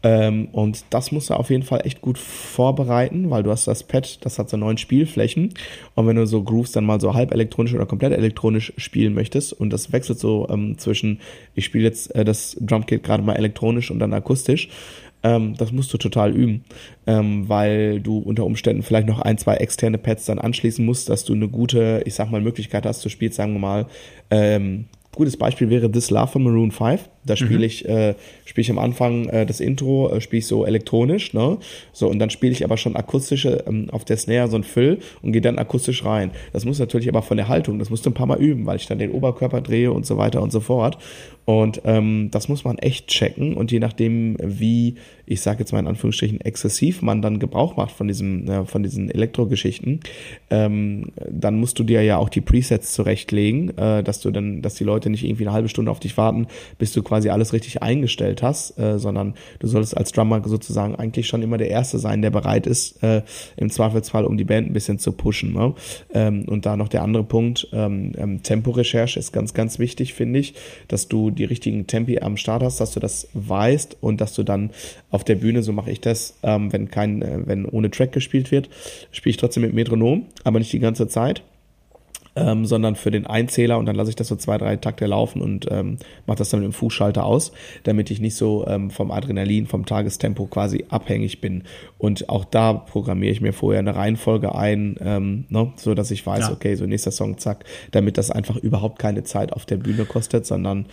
Ähm, und das musst du auf jeden Fall echt gut vorbereiten, weil du hast das Pad, das hat so neun Spielflächen. Und wenn du so Grooves dann mal so halb elektronisch oder komplett elektronisch spielen möchtest und das wechselt so ähm, zwischen, ich spiele jetzt äh, das Drumkit gerade mal elektronisch und dann akustisch, ähm, das musst du total üben, ähm, weil du unter Umständen vielleicht noch ein, zwei externe Pads dann anschließen musst, dass du eine gute, ich sag mal, Möglichkeit hast, du spielst, sagen wir mal, ähm, Gutes Beispiel wäre This Love von Maroon 5. Da spiele mhm. ich, äh, spiele ich am Anfang äh, das Intro, äh, spiele ich so elektronisch, ne? So, und dann spiele ich aber schon akustische ähm, auf der Snare so ein Fill und gehe dann akustisch rein. Das muss natürlich aber von der Haltung, das musst du ein paar Mal üben, weil ich dann den Oberkörper drehe und so weiter und so fort. Und ähm, das muss man echt checken und je nachdem, wie, ich sage jetzt mal in Anführungsstrichen, exzessiv man dann Gebrauch macht von diesem, äh, von diesen Elektrogeschichten, ähm, dann musst du dir ja auch die Presets zurechtlegen, äh, dass du dann, dass die Leute nicht irgendwie eine halbe Stunde auf dich warten, bis du quasi alles richtig eingestellt hast, äh, sondern du solltest als Drummer sozusagen eigentlich schon immer der Erste sein, der bereit ist, äh, im Zweifelsfall um die Band ein bisschen zu pushen. Ne? Ähm, und da noch der andere Punkt, ähm, ähm, Temporecherche ist ganz, ganz wichtig, finde ich, dass du die richtigen Tempi am Start hast, dass du das weißt und dass du dann auf der Bühne, so mache ich das, ähm, wenn kein, äh, wenn ohne Track gespielt wird, spiele ich trotzdem mit Metronom, aber nicht die ganze Zeit. Ähm, sondern für den Einzähler und dann lasse ich das so zwei, drei Takte laufen und ähm, mache das dann mit dem Fußschalter aus, damit ich nicht so ähm, vom Adrenalin, vom Tagestempo quasi abhängig bin. Und auch da programmiere ich mir vorher eine Reihenfolge ein, ähm, ne, so dass ich weiß, ja. okay, so nächster Song, zack, damit das einfach überhaupt keine Zeit auf der Bühne kostet, sondern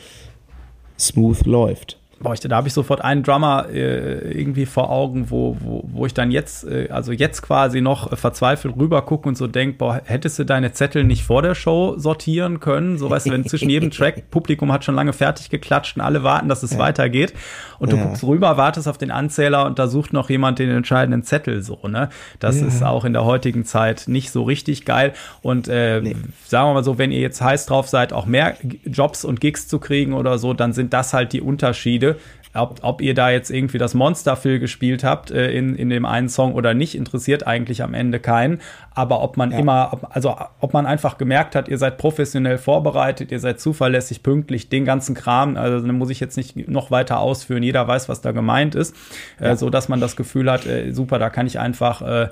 smooth läuft. Boah, ich, da habe ich sofort einen Drummer äh, irgendwie vor Augen, wo, wo, wo ich dann jetzt, äh, also jetzt quasi noch äh, verzweifelt rüber gucke und so denke, boah, hättest du deine Zettel nicht vor der Show sortieren können? So weißt du, wenn zwischen jedem Track Publikum hat schon lange fertig geklatscht und alle warten, dass es ja. weitergeht. Und du ja. guckst rüber, wartest auf den Anzähler und da sucht noch jemand den entscheidenden Zettel so, ne? Das ja. ist auch in der heutigen Zeit nicht so richtig geil. Und äh, nee. sagen wir mal so, wenn ihr jetzt heiß drauf seid, auch mehr Jobs und Gigs zu kriegen oder so, dann sind das halt die Unterschiede ob, ob ihr da jetzt irgendwie das Monster-Fill gespielt habt äh, in, in dem einen Song oder nicht, interessiert eigentlich am Ende keinen. Aber ob man ja. immer, ob, also ob man einfach gemerkt hat, ihr seid professionell vorbereitet, ihr seid zuverlässig, pünktlich, den ganzen Kram, also dann muss ich jetzt nicht noch weiter ausführen, jeder weiß, was da gemeint ist, äh, ja. äh, so dass man das Gefühl hat, äh, super, da kann ich einfach äh,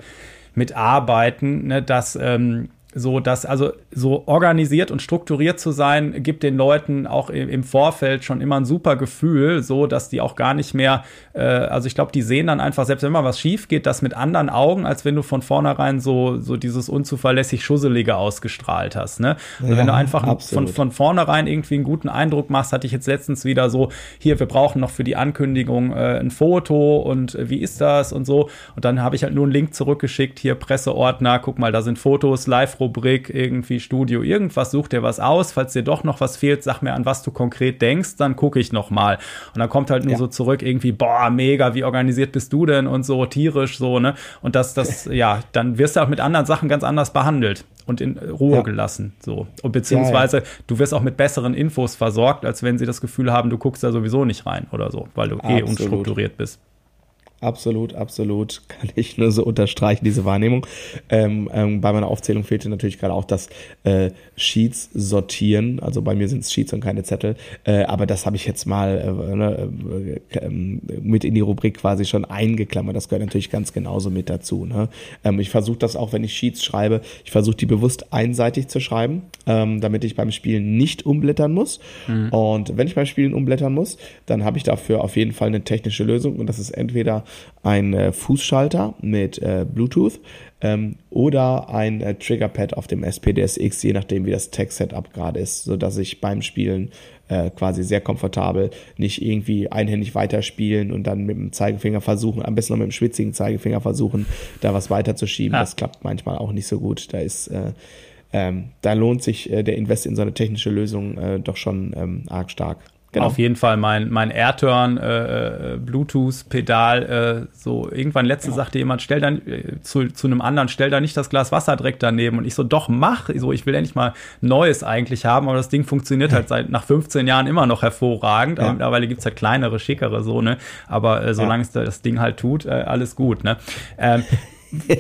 mitarbeiten, ne, dass ähm, so dass also so organisiert und strukturiert zu sein, gibt den Leuten auch im Vorfeld schon immer ein super Gefühl, so dass die auch gar nicht mehr, äh, also ich glaube, die sehen dann einfach, selbst wenn mal was schief geht, das mit anderen Augen, als wenn du von vornherein so, so dieses unzuverlässig Schusselige ausgestrahlt hast. Ne? Also ja, wenn du einfach von, von vornherein irgendwie einen guten Eindruck machst, hatte ich jetzt letztens wieder so, hier, wir brauchen noch für die Ankündigung äh, ein Foto und äh, wie ist das und so. Und dann habe ich halt nur einen Link zurückgeschickt, hier Presseordner, guck mal, da sind Fotos, live Rubrik, irgendwie Studio, irgendwas, such dir was aus. Falls dir doch noch was fehlt, sag mir, an was du konkret denkst, dann gucke ich noch mal. Und dann kommt halt nur ja. so zurück irgendwie, boah, mega, wie organisiert bist du denn und so tierisch so, ne? Und das, das, ja, dann wirst du auch mit anderen Sachen ganz anders behandelt und in Ruhe ja. gelassen, so. Und beziehungsweise ja, du wirst auch mit besseren Infos versorgt, als wenn sie das Gefühl haben, du guckst da sowieso nicht rein oder so, weil du eh Absolut. eh unstrukturiert bist. Absolut, absolut. Kann ich nur so unterstreichen, diese Wahrnehmung. Ähm, ähm, bei meiner Aufzählung fehlte natürlich gerade auch das äh, Sheets sortieren. Also bei mir sind es Sheets und keine Zettel. Äh, aber das habe ich jetzt mal äh, ne, äh, ähm, mit in die Rubrik quasi schon eingeklammert. Das gehört natürlich ganz genauso mit dazu. Ne? Ähm, ich versuche das auch, wenn ich Sheets schreibe, ich versuche die bewusst einseitig zu schreiben, ähm, damit ich beim Spielen nicht umblättern muss. Mhm. Und wenn ich beim Spielen umblättern muss, dann habe ich dafür auf jeden Fall eine technische Lösung. Und das ist entweder ein äh, Fußschalter mit äh, Bluetooth ähm, oder ein äh, Triggerpad auf dem SPDSX, je nachdem wie das Tech-Setup gerade ist, sodass ich beim Spielen äh, quasi sehr komfortabel nicht irgendwie einhändig weiterspielen und dann mit dem Zeigefinger versuchen, am besten noch mit dem schwitzigen Zeigefinger versuchen, da was weiterzuschieben. Ja. Das klappt manchmal auch nicht so gut. Da ist äh, ähm, da lohnt sich äh, der Invest in so eine technische Lösung doch schon ähm, arg stark. Genau. Auf jeden Fall mein, mein AirTurn äh, äh, Bluetooth-Pedal, äh, so irgendwann letzte ja. sagte jemand, stell dann äh, zu, zu einem anderen, stell da nicht das Glas Wasser direkt daneben. Und ich so, doch, mach. So, ich will endlich mal Neues eigentlich haben, aber das Ding funktioniert halt seit nach 15 Jahren immer noch hervorragend. Ja. Aber mittlerweile gibt's halt kleinere, schickere so, ne? Aber äh, solange es das Ding halt tut, äh, alles gut, ne? Ähm,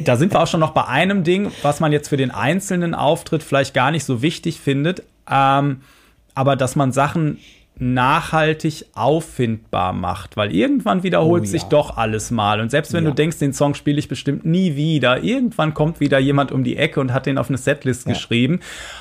da sind wir auch schon noch bei einem Ding, was man jetzt für den einzelnen Auftritt vielleicht gar nicht so wichtig findet. Ähm, aber dass man Sachen nachhaltig auffindbar macht, weil irgendwann wiederholt oh, ja. sich doch alles mal und selbst wenn ja. du denkst, den Song spiele ich bestimmt nie wieder, irgendwann kommt wieder jemand um die Ecke und hat den auf eine Setlist ja. geschrieben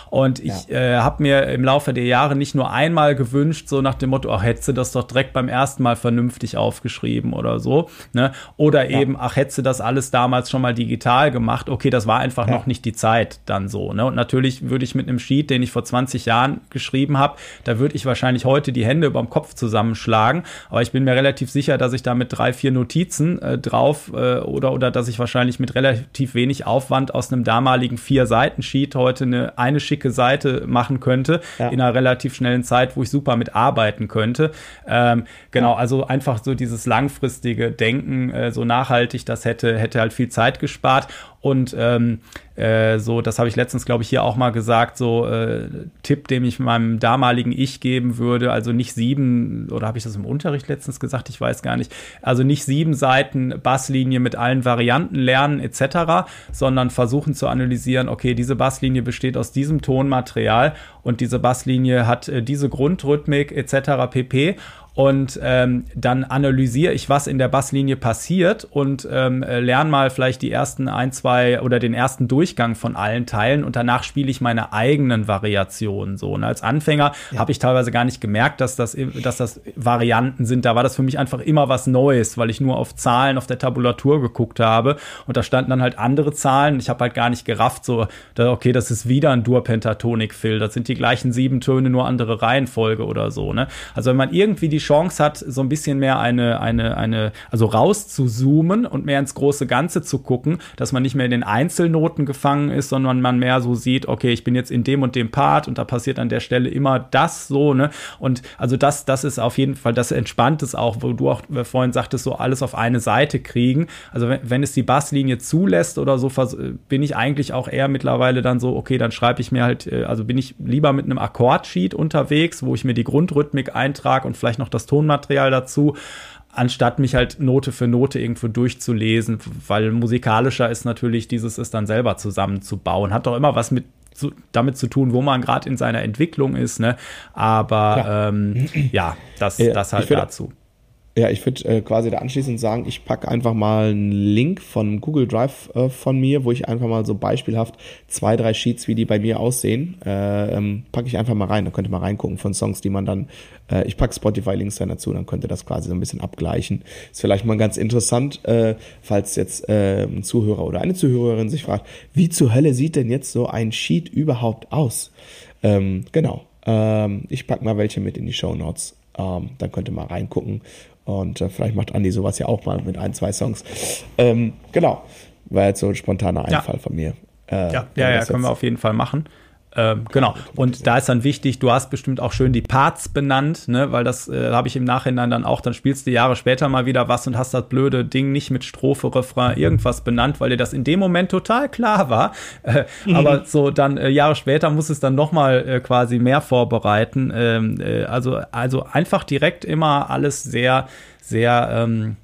und ich äh, habe mir im Laufe der Jahre nicht nur einmal gewünscht, so nach dem Motto, ach, hättest du das doch direkt beim ersten Mal vernünftig aufgeschrieben oder so. Ne? Oder eben, ach, hättest du das alles damals schon mal digital gemacht. Okay, das war einfach noch nicht die Zeit dann so. Ne? Und natürlich würde ich mit einem Sheet, den ich vor 20 Jahren geschrieben habe, da würde ich wahrscheinlich heute die Hände überm Kopf zusammenschlagen. Aber ich bin mir relativ sicher, dass ich da mit drei, vier Notizen äh, drauf äh, oder, oder dass ich wahrscheinlich mit relativ wenig Aufwand aus einem damaligen Vier-Seiten-Sheet heute eine, eine schicke Seite machen könnte ja. in einer relativ schnellen Zeit, wo ich super mitarbeiten könnte. Ähm, genau, also einfach so dieses langfristige Denken, äh, so nachhaltig, das hätte, hätte halt viel Zeit gespart. Und ähm, äh, so, das habe ich letztens, glaube ich, hier auch mal gesagt, so äh, Tipp, den ich meinem damaligen Ich geben würde, also nicht sieben, oder habe ich das im Unterricht letztens gesagt, ich weiß gar nicht, also nicht sieben Seiten Basslinie mit allen Varianten lernen etc., sondern versuchen zu analysieren, okay, diese Basslinie besteht aus diesem Tonmaterial und diese Basslinie hat äh, diese Grundrhythmik etc. pp und ähm, dann analysiere ich, was in der Basslinie passiert und ähm, äh, lerne mal vielleicht die ersten ein, zwei oder den ersten Durchgang von allen Teilen und danach spiele ich meine eigenen Variationen so. Und als Anfänger ja. habe ich teilweise gar nicht gemerkt, dass das, dass das Varianten sind. Da war das für mich einfach immer was Neues, weil ich nur auf Zahlen auf der Tabulatur geguckt habe und da standen dann halt andere Zahlen. Ich habe halt gar nicht gerafft, so, okay, das ist wieder ein Dur-Pentatonik-Fill. Das sind die gleichen sieben Töne, nur andere Reihenfolge oder so. Ne? Also wenn man irgendwie die Chance hat, so ein bisschen mehr eine, eine, eine, also raus zu zoomen und mehr ins große Ganze zu gucken, dass man nicht mehr in den Einzelnoten gefangen ist, sondern man mehr so sieht, okay, ich bin jetzt in dem und dem Part und da passiert an der Stelle immer das so, ne? Und also das, das ist auf jeden Fall, das entspannt es auch, wo du auch vorhin sagtest, so alles auf eine Seite kriegen. Also wenn, wenn es die Basslinie zulässt oder so, bin ich eigentlich auch eher mittlerweile dann so, okay, dann schreibe ich mir halt, äh, also bin ich lieber mit einem Akkordsheet unterwegs, wo ich mir die Grundrhythmik eintrage und vielleicht noch das das Tonmaterial dazu, anstatt mich halt Note für Note irgendwo durchzulesen, weil musikalischer ist natürlich dieses es dann selber zusammenzubauen. Hat doch immer was mit zu, damit zu tun, wo man gerade in seiner Entwicklung ist, ne? Aber ja, ähm, ja das, das halt dazu. Ja, ich würde äh, quasi da anschließend sagen, ich packe einfach mal einen Link von Google Drive äh, von mir, wo ich einfach mal so beispielhaft zwei, drei Sheets, wie die bei mir aussehen, äh, ähm, packe ich einfach mal rein. Da könnt ihr mal reingucken von Songs, die man dann, äh, ich packe Spotify-Links dann dazu, dann könnt ihr das quasi so ein bisschen abgleichen. Ist vielleicht mal ganz interessant, äh, falls jetzt äh, ein Zuhörer oder eine Zuhörerin sich fragt, wie zur Hölle sieht denn jetzt so ein Sheet überhaupt aus? Ähm, genau. Ähm, ich packe mal welche mit in die Show Notes. Ähm, dann könnt ihr mal reingucken und äh, vielleicht macht Andi sowas ja auch mal mit ein, zwei Songs. Ähm, genau. War jetzt so ein spontaner Einfall ja. von mir. Äh, ja, ja, ja können wir auf jeden Fall machen. Ähm, genau. Und da ist dann wichtig, du hast bestimmt auch schön die Parts benannt, ne, weil das äh, habe ich im Nachhinein dann auch, dann spielst du Jahre später mal wieder was und hast das blöde Ding nicht mit Strophe, Refrain, irgendwas benannt, weil dir das in dem Moment total klar war. Äh, mhm. Aber so dann äh, Jahre später muss es dann nochmal äh, quasi mehr vorbereiten. Ähm, äh, also, also einfach direkt immer alles sehr, sehr ähm,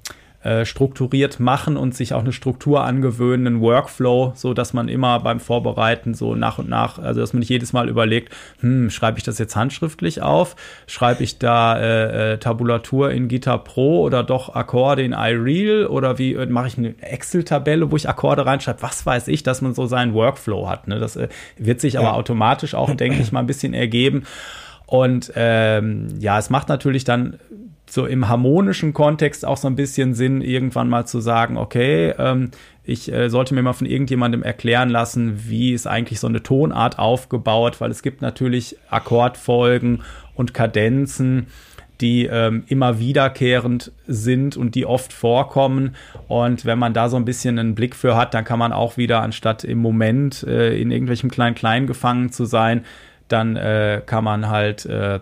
äh, strukturiert machen und sich auch eine Struktur angewöhnen, einen Workflow, so dass man immer beim Vorbereiten so nach und nach, also dass man nicht jedes Mal überlegt, hm, schreibe ich das jetzt handschriftlich auf, schreibe ich da äh, äh, Tabulatur in Guitar Pro oder doch Akkorde in iReal oder wie äh, mache ich eine Excel-Tabelle, wo ich Akkorde reinschreibe, was weiß ich, dass man so seinen Workflow hat. Ne? Das wird sich aber automatisch auch, denke ich mal, ein bisschen ergeben. Und ähm, ja, es macht natürlich dann so im harmonischen Kontext auch so ein bisschen Sinn, irgendwann mal zu sagen, okay, ähm, ich äh, sollte mir mal von irgendjemandem erklären lassen, wie ist eigentlich so eine Tonart aufgebaut, weil es gibt natürlich Akkordfolgen und Kadenzen, die ähm, immer wiederkehrend sind und die oft vorkommen. Und wenn man da so ein bisschen einen Blick für hat, dann kann man auch wieder, anstatt im Moment äh, in irgendwelchem Klein-Klein gefangen zu sein, dann äh, kann man halt äh,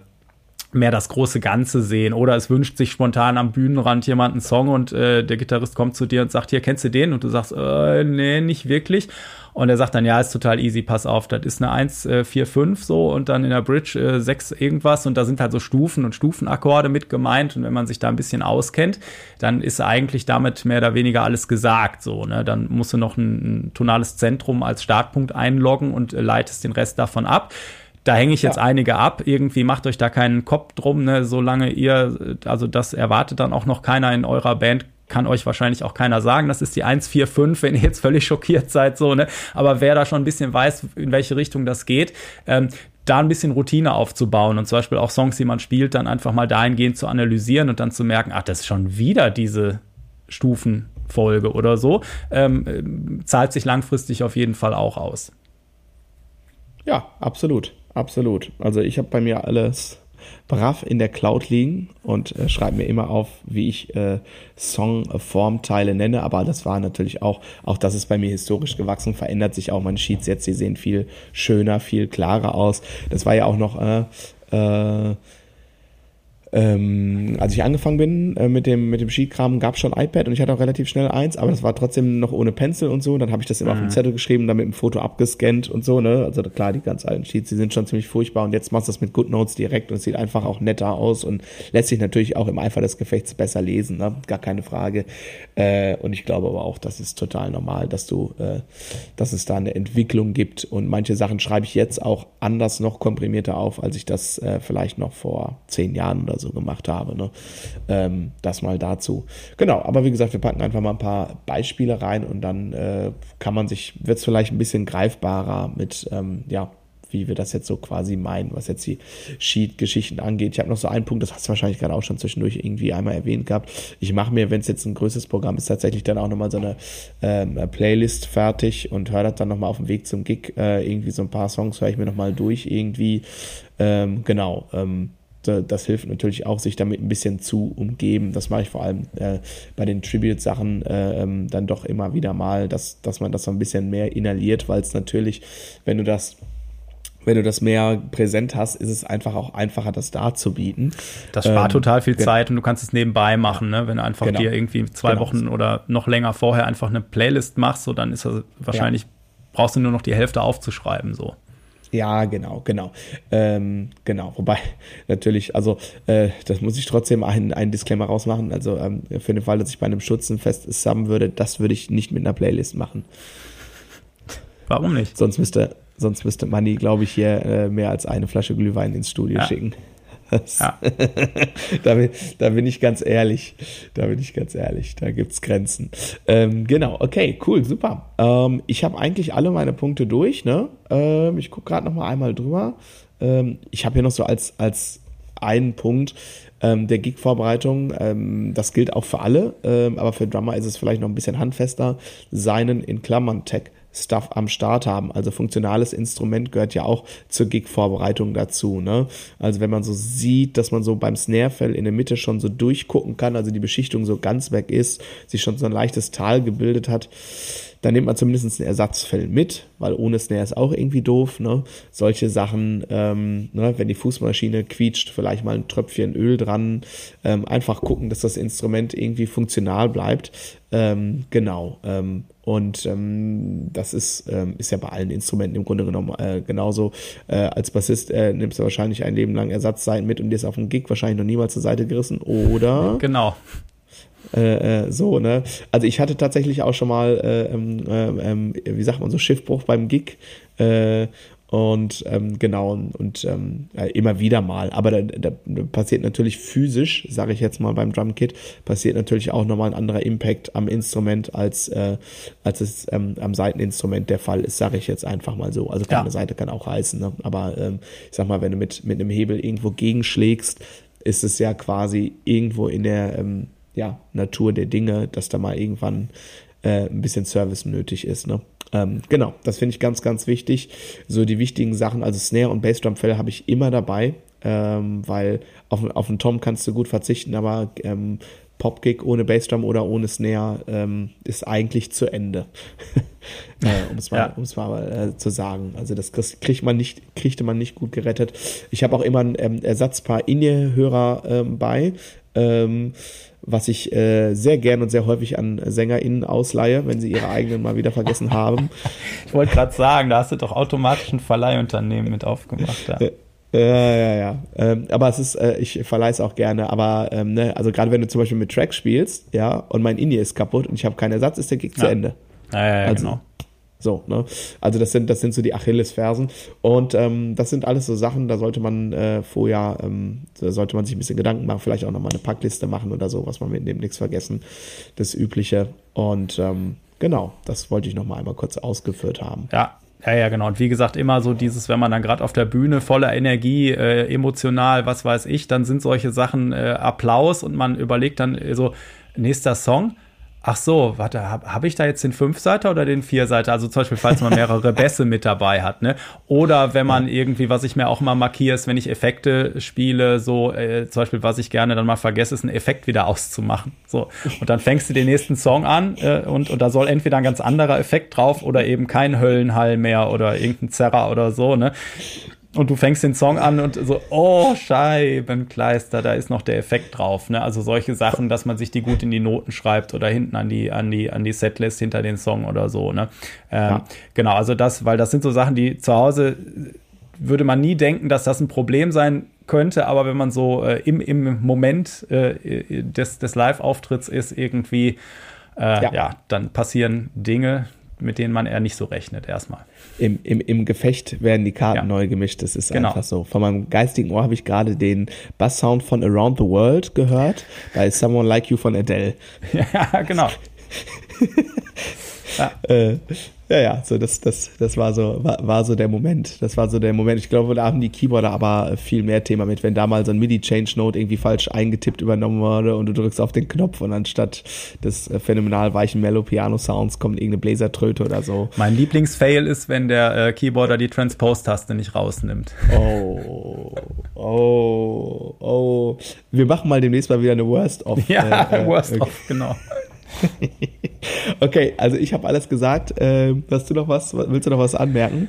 mehr das große Ganze sehen. Oder es wünscht sich spontan am Bühnenrand jemand einen Song und äh, der Gitarrist kommt zu dir und sagt, hier, kennst du den? Und du sagst, äh, nee, nicht wirklich. Und er sagt dann, ja, ist total easy, pass auf, das ist eine 1, äh, 4, 5 so und dann in der Bridge äh, 6 irgendwas und da sind halt so Stufen und Stufenakkorde mit gemeint und wenn man sich da ein bisschen auskennt, dann ist eigentlich damit mehr oder weniger alles gesagt so, ne? Dann musst du noch ein, ein tonales Zentrum als Startpunkt einloggen und äh, leitest den Rest davon ab. Da hänge ich jetzt ja. einige ab. Irgendwie macht euch da keinen Kopf drum, ne? solange ihr, also das erwartet dann auch noch keiner in eurer Band, kann euch wahrscheinlich auch keiner sagen. Das ist die 145, wenn ihr jetzt völlig schockiert seid, so, ne? Aber wer da schon ein bisschen weiß, in welche Richtung das geht, ähm, da ein bisschen Routine aufzubauen und zum Beispiel auch Songs, die man spielt, dann einfach mal dahingehend zu analysieren und dann zu merken, ach, das ist schon wieder diese Stufenfolge oder so, ähm, zahlt sich langfristig auf jeden Fall auch aus. Ja, absolut. Absolut. Also ich habe bei mir alles brav in der Cloud liegen und äh, schreibe mir immer auf, wie ich äh, Songformteile nenne. Aber das war natürlich auch, auch das ist bei mir historisch gewachsen, verändert sich auch meine Sheets jetzt. Sie sehen viel schöner, viel klarer aus. Das war ja auch noch äh, äh, ähm, als ich angefangen bin äh, mit dem, mit dem Skikram, gab es schon iPad und ich hatte auch relativ schnell eins, aber das war trotzdem noch ohne Pencil und so. Dann habe ich das immer mhm. auf den Zettel geschrieben, dann mit dem Foto abgescannt und so. Ne? Also klar, die ganz alten Sheets, die sind schon ziemlich furchtbar und jetzt machst du das mit GoodNotes direkt und es sieht einfach auch netter aus und lässt sich natürlich auch im Eifer des Gefechts besser lesen, ne? gar keine Frage. Äh, und ich glaube aber auch, das ist total normal, dass du, äh, dass es da eine Entwicklung gibt und manche Sachen schreibe ich jetzt auch anders noch komprimierter auf, als ich das äh, vielleicht noch vor zehn Jahren oder so so gemacht habe. Ne? Ähm, das mal dazu. Genau, aber wie gesagt, wir packen einfach mal ein paar Beispiele rein und dann äh, kann man sich, wird es vielleicht ein bisschen greifbarer mit, ähm, ja, wie wir das jetzt so quasi meinen, was jetzt die Sheet-Geschichten angeht. Ich habe noch so einen Punkt, das hast du wahrscheinlich gerade auch schon zwischendurch irgendwie einmal erwähnt gehabt. Ich mache mir, wenn es jetzt ein größeres Programm ist, tatsächlich dann auch nochmal so eine ähm, Playlist fertig und höre das dann nochmal auf dem Weg zum Gig. Äh, irgendwie so ein paar Songs höre ich mir nochmal durch irgendwie. Ähm, genau. Ähm, das hilft natürlich auch, sich damit ein bisschen zu umgeben. Das mache ich vor allem äh, bei den Tribute-Sachen äh, ähm, dann doch immer wieder mal, dass, dass man das so ein bisschen mehr inhaliert, weil es natürlich, wenn du das wenn du das mehr präsent hast, ist es einfach auch einfacher, das darzubieten. Das spart ähm, total viel Zeit und du kannst es nebenbei machen, ne? Wenn du einfach genau. dir irgendwie zwei genau. Wochen oder noch länger vorher einfach eine Playlist machst, so dann ist das wahrscheinlich, ja. brauchst du nur noch die Hälfte aufzuschreiben, so. Ja, genau, genau. Ähm, genau, wobei natürlich, also äh, das muss ich trotzdem einen, einen Disclaimer rausmachen. Also ähm, für den Fall, dass ich bei einem Schützenfest subben würde, das würde ich nicht mit einer Playlist machen. Warum nicht? Sonst müsste, sonst müsste Manni, glaube ich, hier äh, mehr als eine Flasche Glühwein ins Studio ja. schicken. Ja. da, bin, da, bin, ich ganz ehrlich. Da bin ich ganz ehrlich. Da gibt es Grenzen. Ähm, genau, okay, cool, super. Ähm, ich habe eigentlich alle meine Punkte durch. Ne? Ähm, ich gucke gerade noch mal einmal drüber. Ähm, ich habe hier noch so als, als einen Punkt ähm, der Gig-Vorbereitung. Ähm, das gilt auch für alle, aber für Drummer ist es vielleicht noch ein bisschen handfester. Seinen in Klammern Tech Stuff am Start haben. Also funktionales Instrument gehört ja auch zur Gig-Vorbereitung dazu. Ne? Also wenn man so sieht, dass man so beim Snarefell in der Mitte schon so durchgucken kann, also die Beschichtung so ganz weg ist, sich schon so ein leichtes Tal gebildet hat, dann nimmt man zumindest ein Ersatzfell mit, weil ohne Snare ist auch irgendwie doof. Ne? Solche Sachen, ähm, ne? wenn die Fußmaschine quietscht, vielleicht mal ein Tröpfchen Öl dran. Ähm, einfach gucken, dass das Instrument irgendwie funktional bleibt. Ähm, genau. Ähm, und ähm, das ist, ähm, ist ja bei allen Instrumenten im Grunde genommen äh, genauso. Äh, als Bassist äh, nimmst du wahrscheinlich ein Leben lang Ersatzseiten mit und dir ist auf dem Gig wahrscheinlich noch niemals zur Seite gerissen, oder? Genau. Äh, äh, so, ne? Also ich hatte tatsächlich auch schon mal, äh, ähm, ähm, wie sagt man so, Schiffbruch beim Gig. Und ähm, genau, und ähm, äh, immer wieder mal. Aber da, da passiert natürlich physisch, sage ich jetzt mal beim Drumkit, passiert natürlich auch nochmal ein anderer Impact am Instrument, als, äh, als es ähm, am Seiteninstrument der Fall ist, sage ich jetzt einfach mal so. Also keine ja. Seite kann auch heißen, ne? aber ähm, ich sag mal, wenn du mit, mit einem Hebel irgendwo gegenschlägst, ist es ja quasi irgendwo in der ähm, ja, Natur der Dinge, dass da mal irgendwann äh, ein bisschen Service nötig ist. Ne? Ähm, genau, das finde ich ganz, ganz wichtig. So die wichtigen Sachen, also Snare und Bassdrum-Fälle habe ich immer dabei, ähm, weil auf, auf einen Tom kannst du gut verzichten, aber ähm, Popkick ohne Bassdrum oder ohne Snare ähm, ist eigentlich zu Ende. äh, um es mal, ja. um's mal äh, zu sagen. Also das kriegt man nicht, kriegte man nicht gut gerettet. Ich habe auch immer ein ähm, Ersatzpaar In-Ear-Hörer ähm, bei. Ähm, was ich äh, sehr gern und sehr häufig an SängerInnen ausleihe, wenn sie ihre eigenen mal wieder vergessen haben. Ich wollte gerade sagen, da hast du doch automatisch ein Verleihunternehmen mit aufgemacht. Ja. Ja, ja, ja. Ähm, aber es ist, äh, ich verleihe es auch gerne, aber ähm, ne, also gerade wenn du zum Beispiel mit Track spielst, ja, und mein Indie ist kaputt und ich habe keinen Ersatz, ist der Gig ja. zu Ende. Ja, ja, ja also, genau. So, ne? Also das sind, das sind so die Achillesfersen. Und ähm, das sind alles so Sachen, da sollte man äh, vorher, ähm, sollte man sich ein bisschen Gedanken machen, vielleicht auch nochmal eine Packliste machen oder so, was man mitnimmt, nichts vergessen. Das Übliche. Und ähm, genau, das wollte ich nochmal einmal kurz ausgeführt haben. Ja, ja, ja, genau. Und wie gesagt, immer so dieses, wenn man dann gerade auf der Bühne voller Energie, äh, emotional, was weiß ich, dann sind solche Sachen äh, Applaus und man überlegt dann äh, so, nächster Song Ach so, warte, habe hab ich da jetzt den Fünfseiter oder den Vierseiter? Also zum Beispiel, falls man mehrere Bässe mit dabei hat, ne? Oder wenn man irgendwie, was ich mir auch mal markiere, ist, wenn ich Effekte spiele, so äh, zum Beispiel, was ich gerne dann mal vergesse, ist einen Effekt wieder auszumachen. So. Und dann fängst du den nächsten Song an äh, und, und da soll entweder ein ganz anderer Effekt drauf oder eben kein Höllenhall mehr oder irgendein Zerrer oder so, ne? Und du fängst den Song an und so, oh, Scheibenkleister, da ist noch der Effekt drauf. Ne? Also solche Sachen, dass man sich die gut in die Noten schreibt oder hinten an die, an die, an die Setlist hinter den Song oder so. Ne? Ähm, ja. Genau, also das, weil das sind so Sachen, die zu Hause würde man nie denken, dass das ein Problem sein könnte, aber wenn man so äh, im, im Moment äh, des, des Live-Auftritts ist, irgendwie, äh, ja. ja, dann passieren Dinge, mit denen man eher nicht so rechnet erstmal. Im, im, Im Gefecht werden die Karten ja. neu gemischt, das ist genau. einfach so. Von meinem geistigen Ohr habe ich gerade den Basssound von Around the World gehört, bei Someone Like You von Adele. Ja, genau. ja. Äh, ja, ja, so das, das, das war so, war, war so der Moment. Das war so der Moment. Ich glaube, da haben die Keyboarder aber viel mehr Thema mit, wenn da mal so ein MIDI-Change-Note irgendwie falsch eingetippt übernommen wurde und du drückst auf den Knopf und anstatt des äh, phänomenal weichen Mellow-Piano-Sounds kommt irgendeine Bläsertröte oder so. Mein Lieblingsfail ist, wenn der äh, Keyboarder die Transpose-Taste nicht rausnimmt. Oh, oh, oh. Wir machen mal demnächst mal wieder eine Worst-of. Ja, äh, äh Worst-of, genau. okay, also ich habe alles gesagt. Äh, hast du noch was? Willst du noch was anmerken?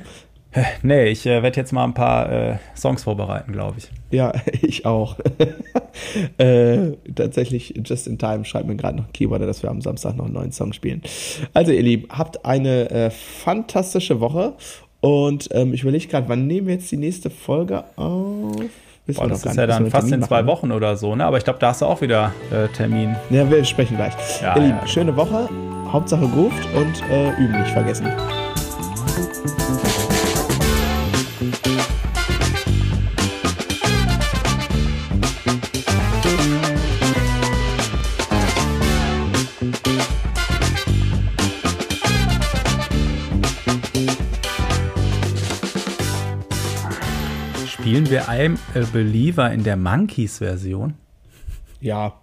Nee, ich äh, werde jetzt mal ein paar äh, Songs vorbereiten, glaube ich. Ja, ich auch. äh, tatsächlich, just in time schreibt mir gerade noch ein Keyboarder, dass wir am Samstag noch einen neuen Song spielen. Also, ihr Lieben, habt eine äh, fantastische Woche und ähm, ich überlege gerade, wann nehmen wir jetzt die nächste Folge auf? Wissen Boah, das ist ja dann fast in zwei machen. Wochen oder so, ne? Aber ich glaube, da hast du auch wieder äh, Termin. Ja, wir sprechen gleich. Ja, Ihr Lieben, ja, schöne genau. Woche. Hauptsache ruft und äh, üben nicht vergessen. Spielen wir I'm a Believer in der Monkeys-Version? Ja.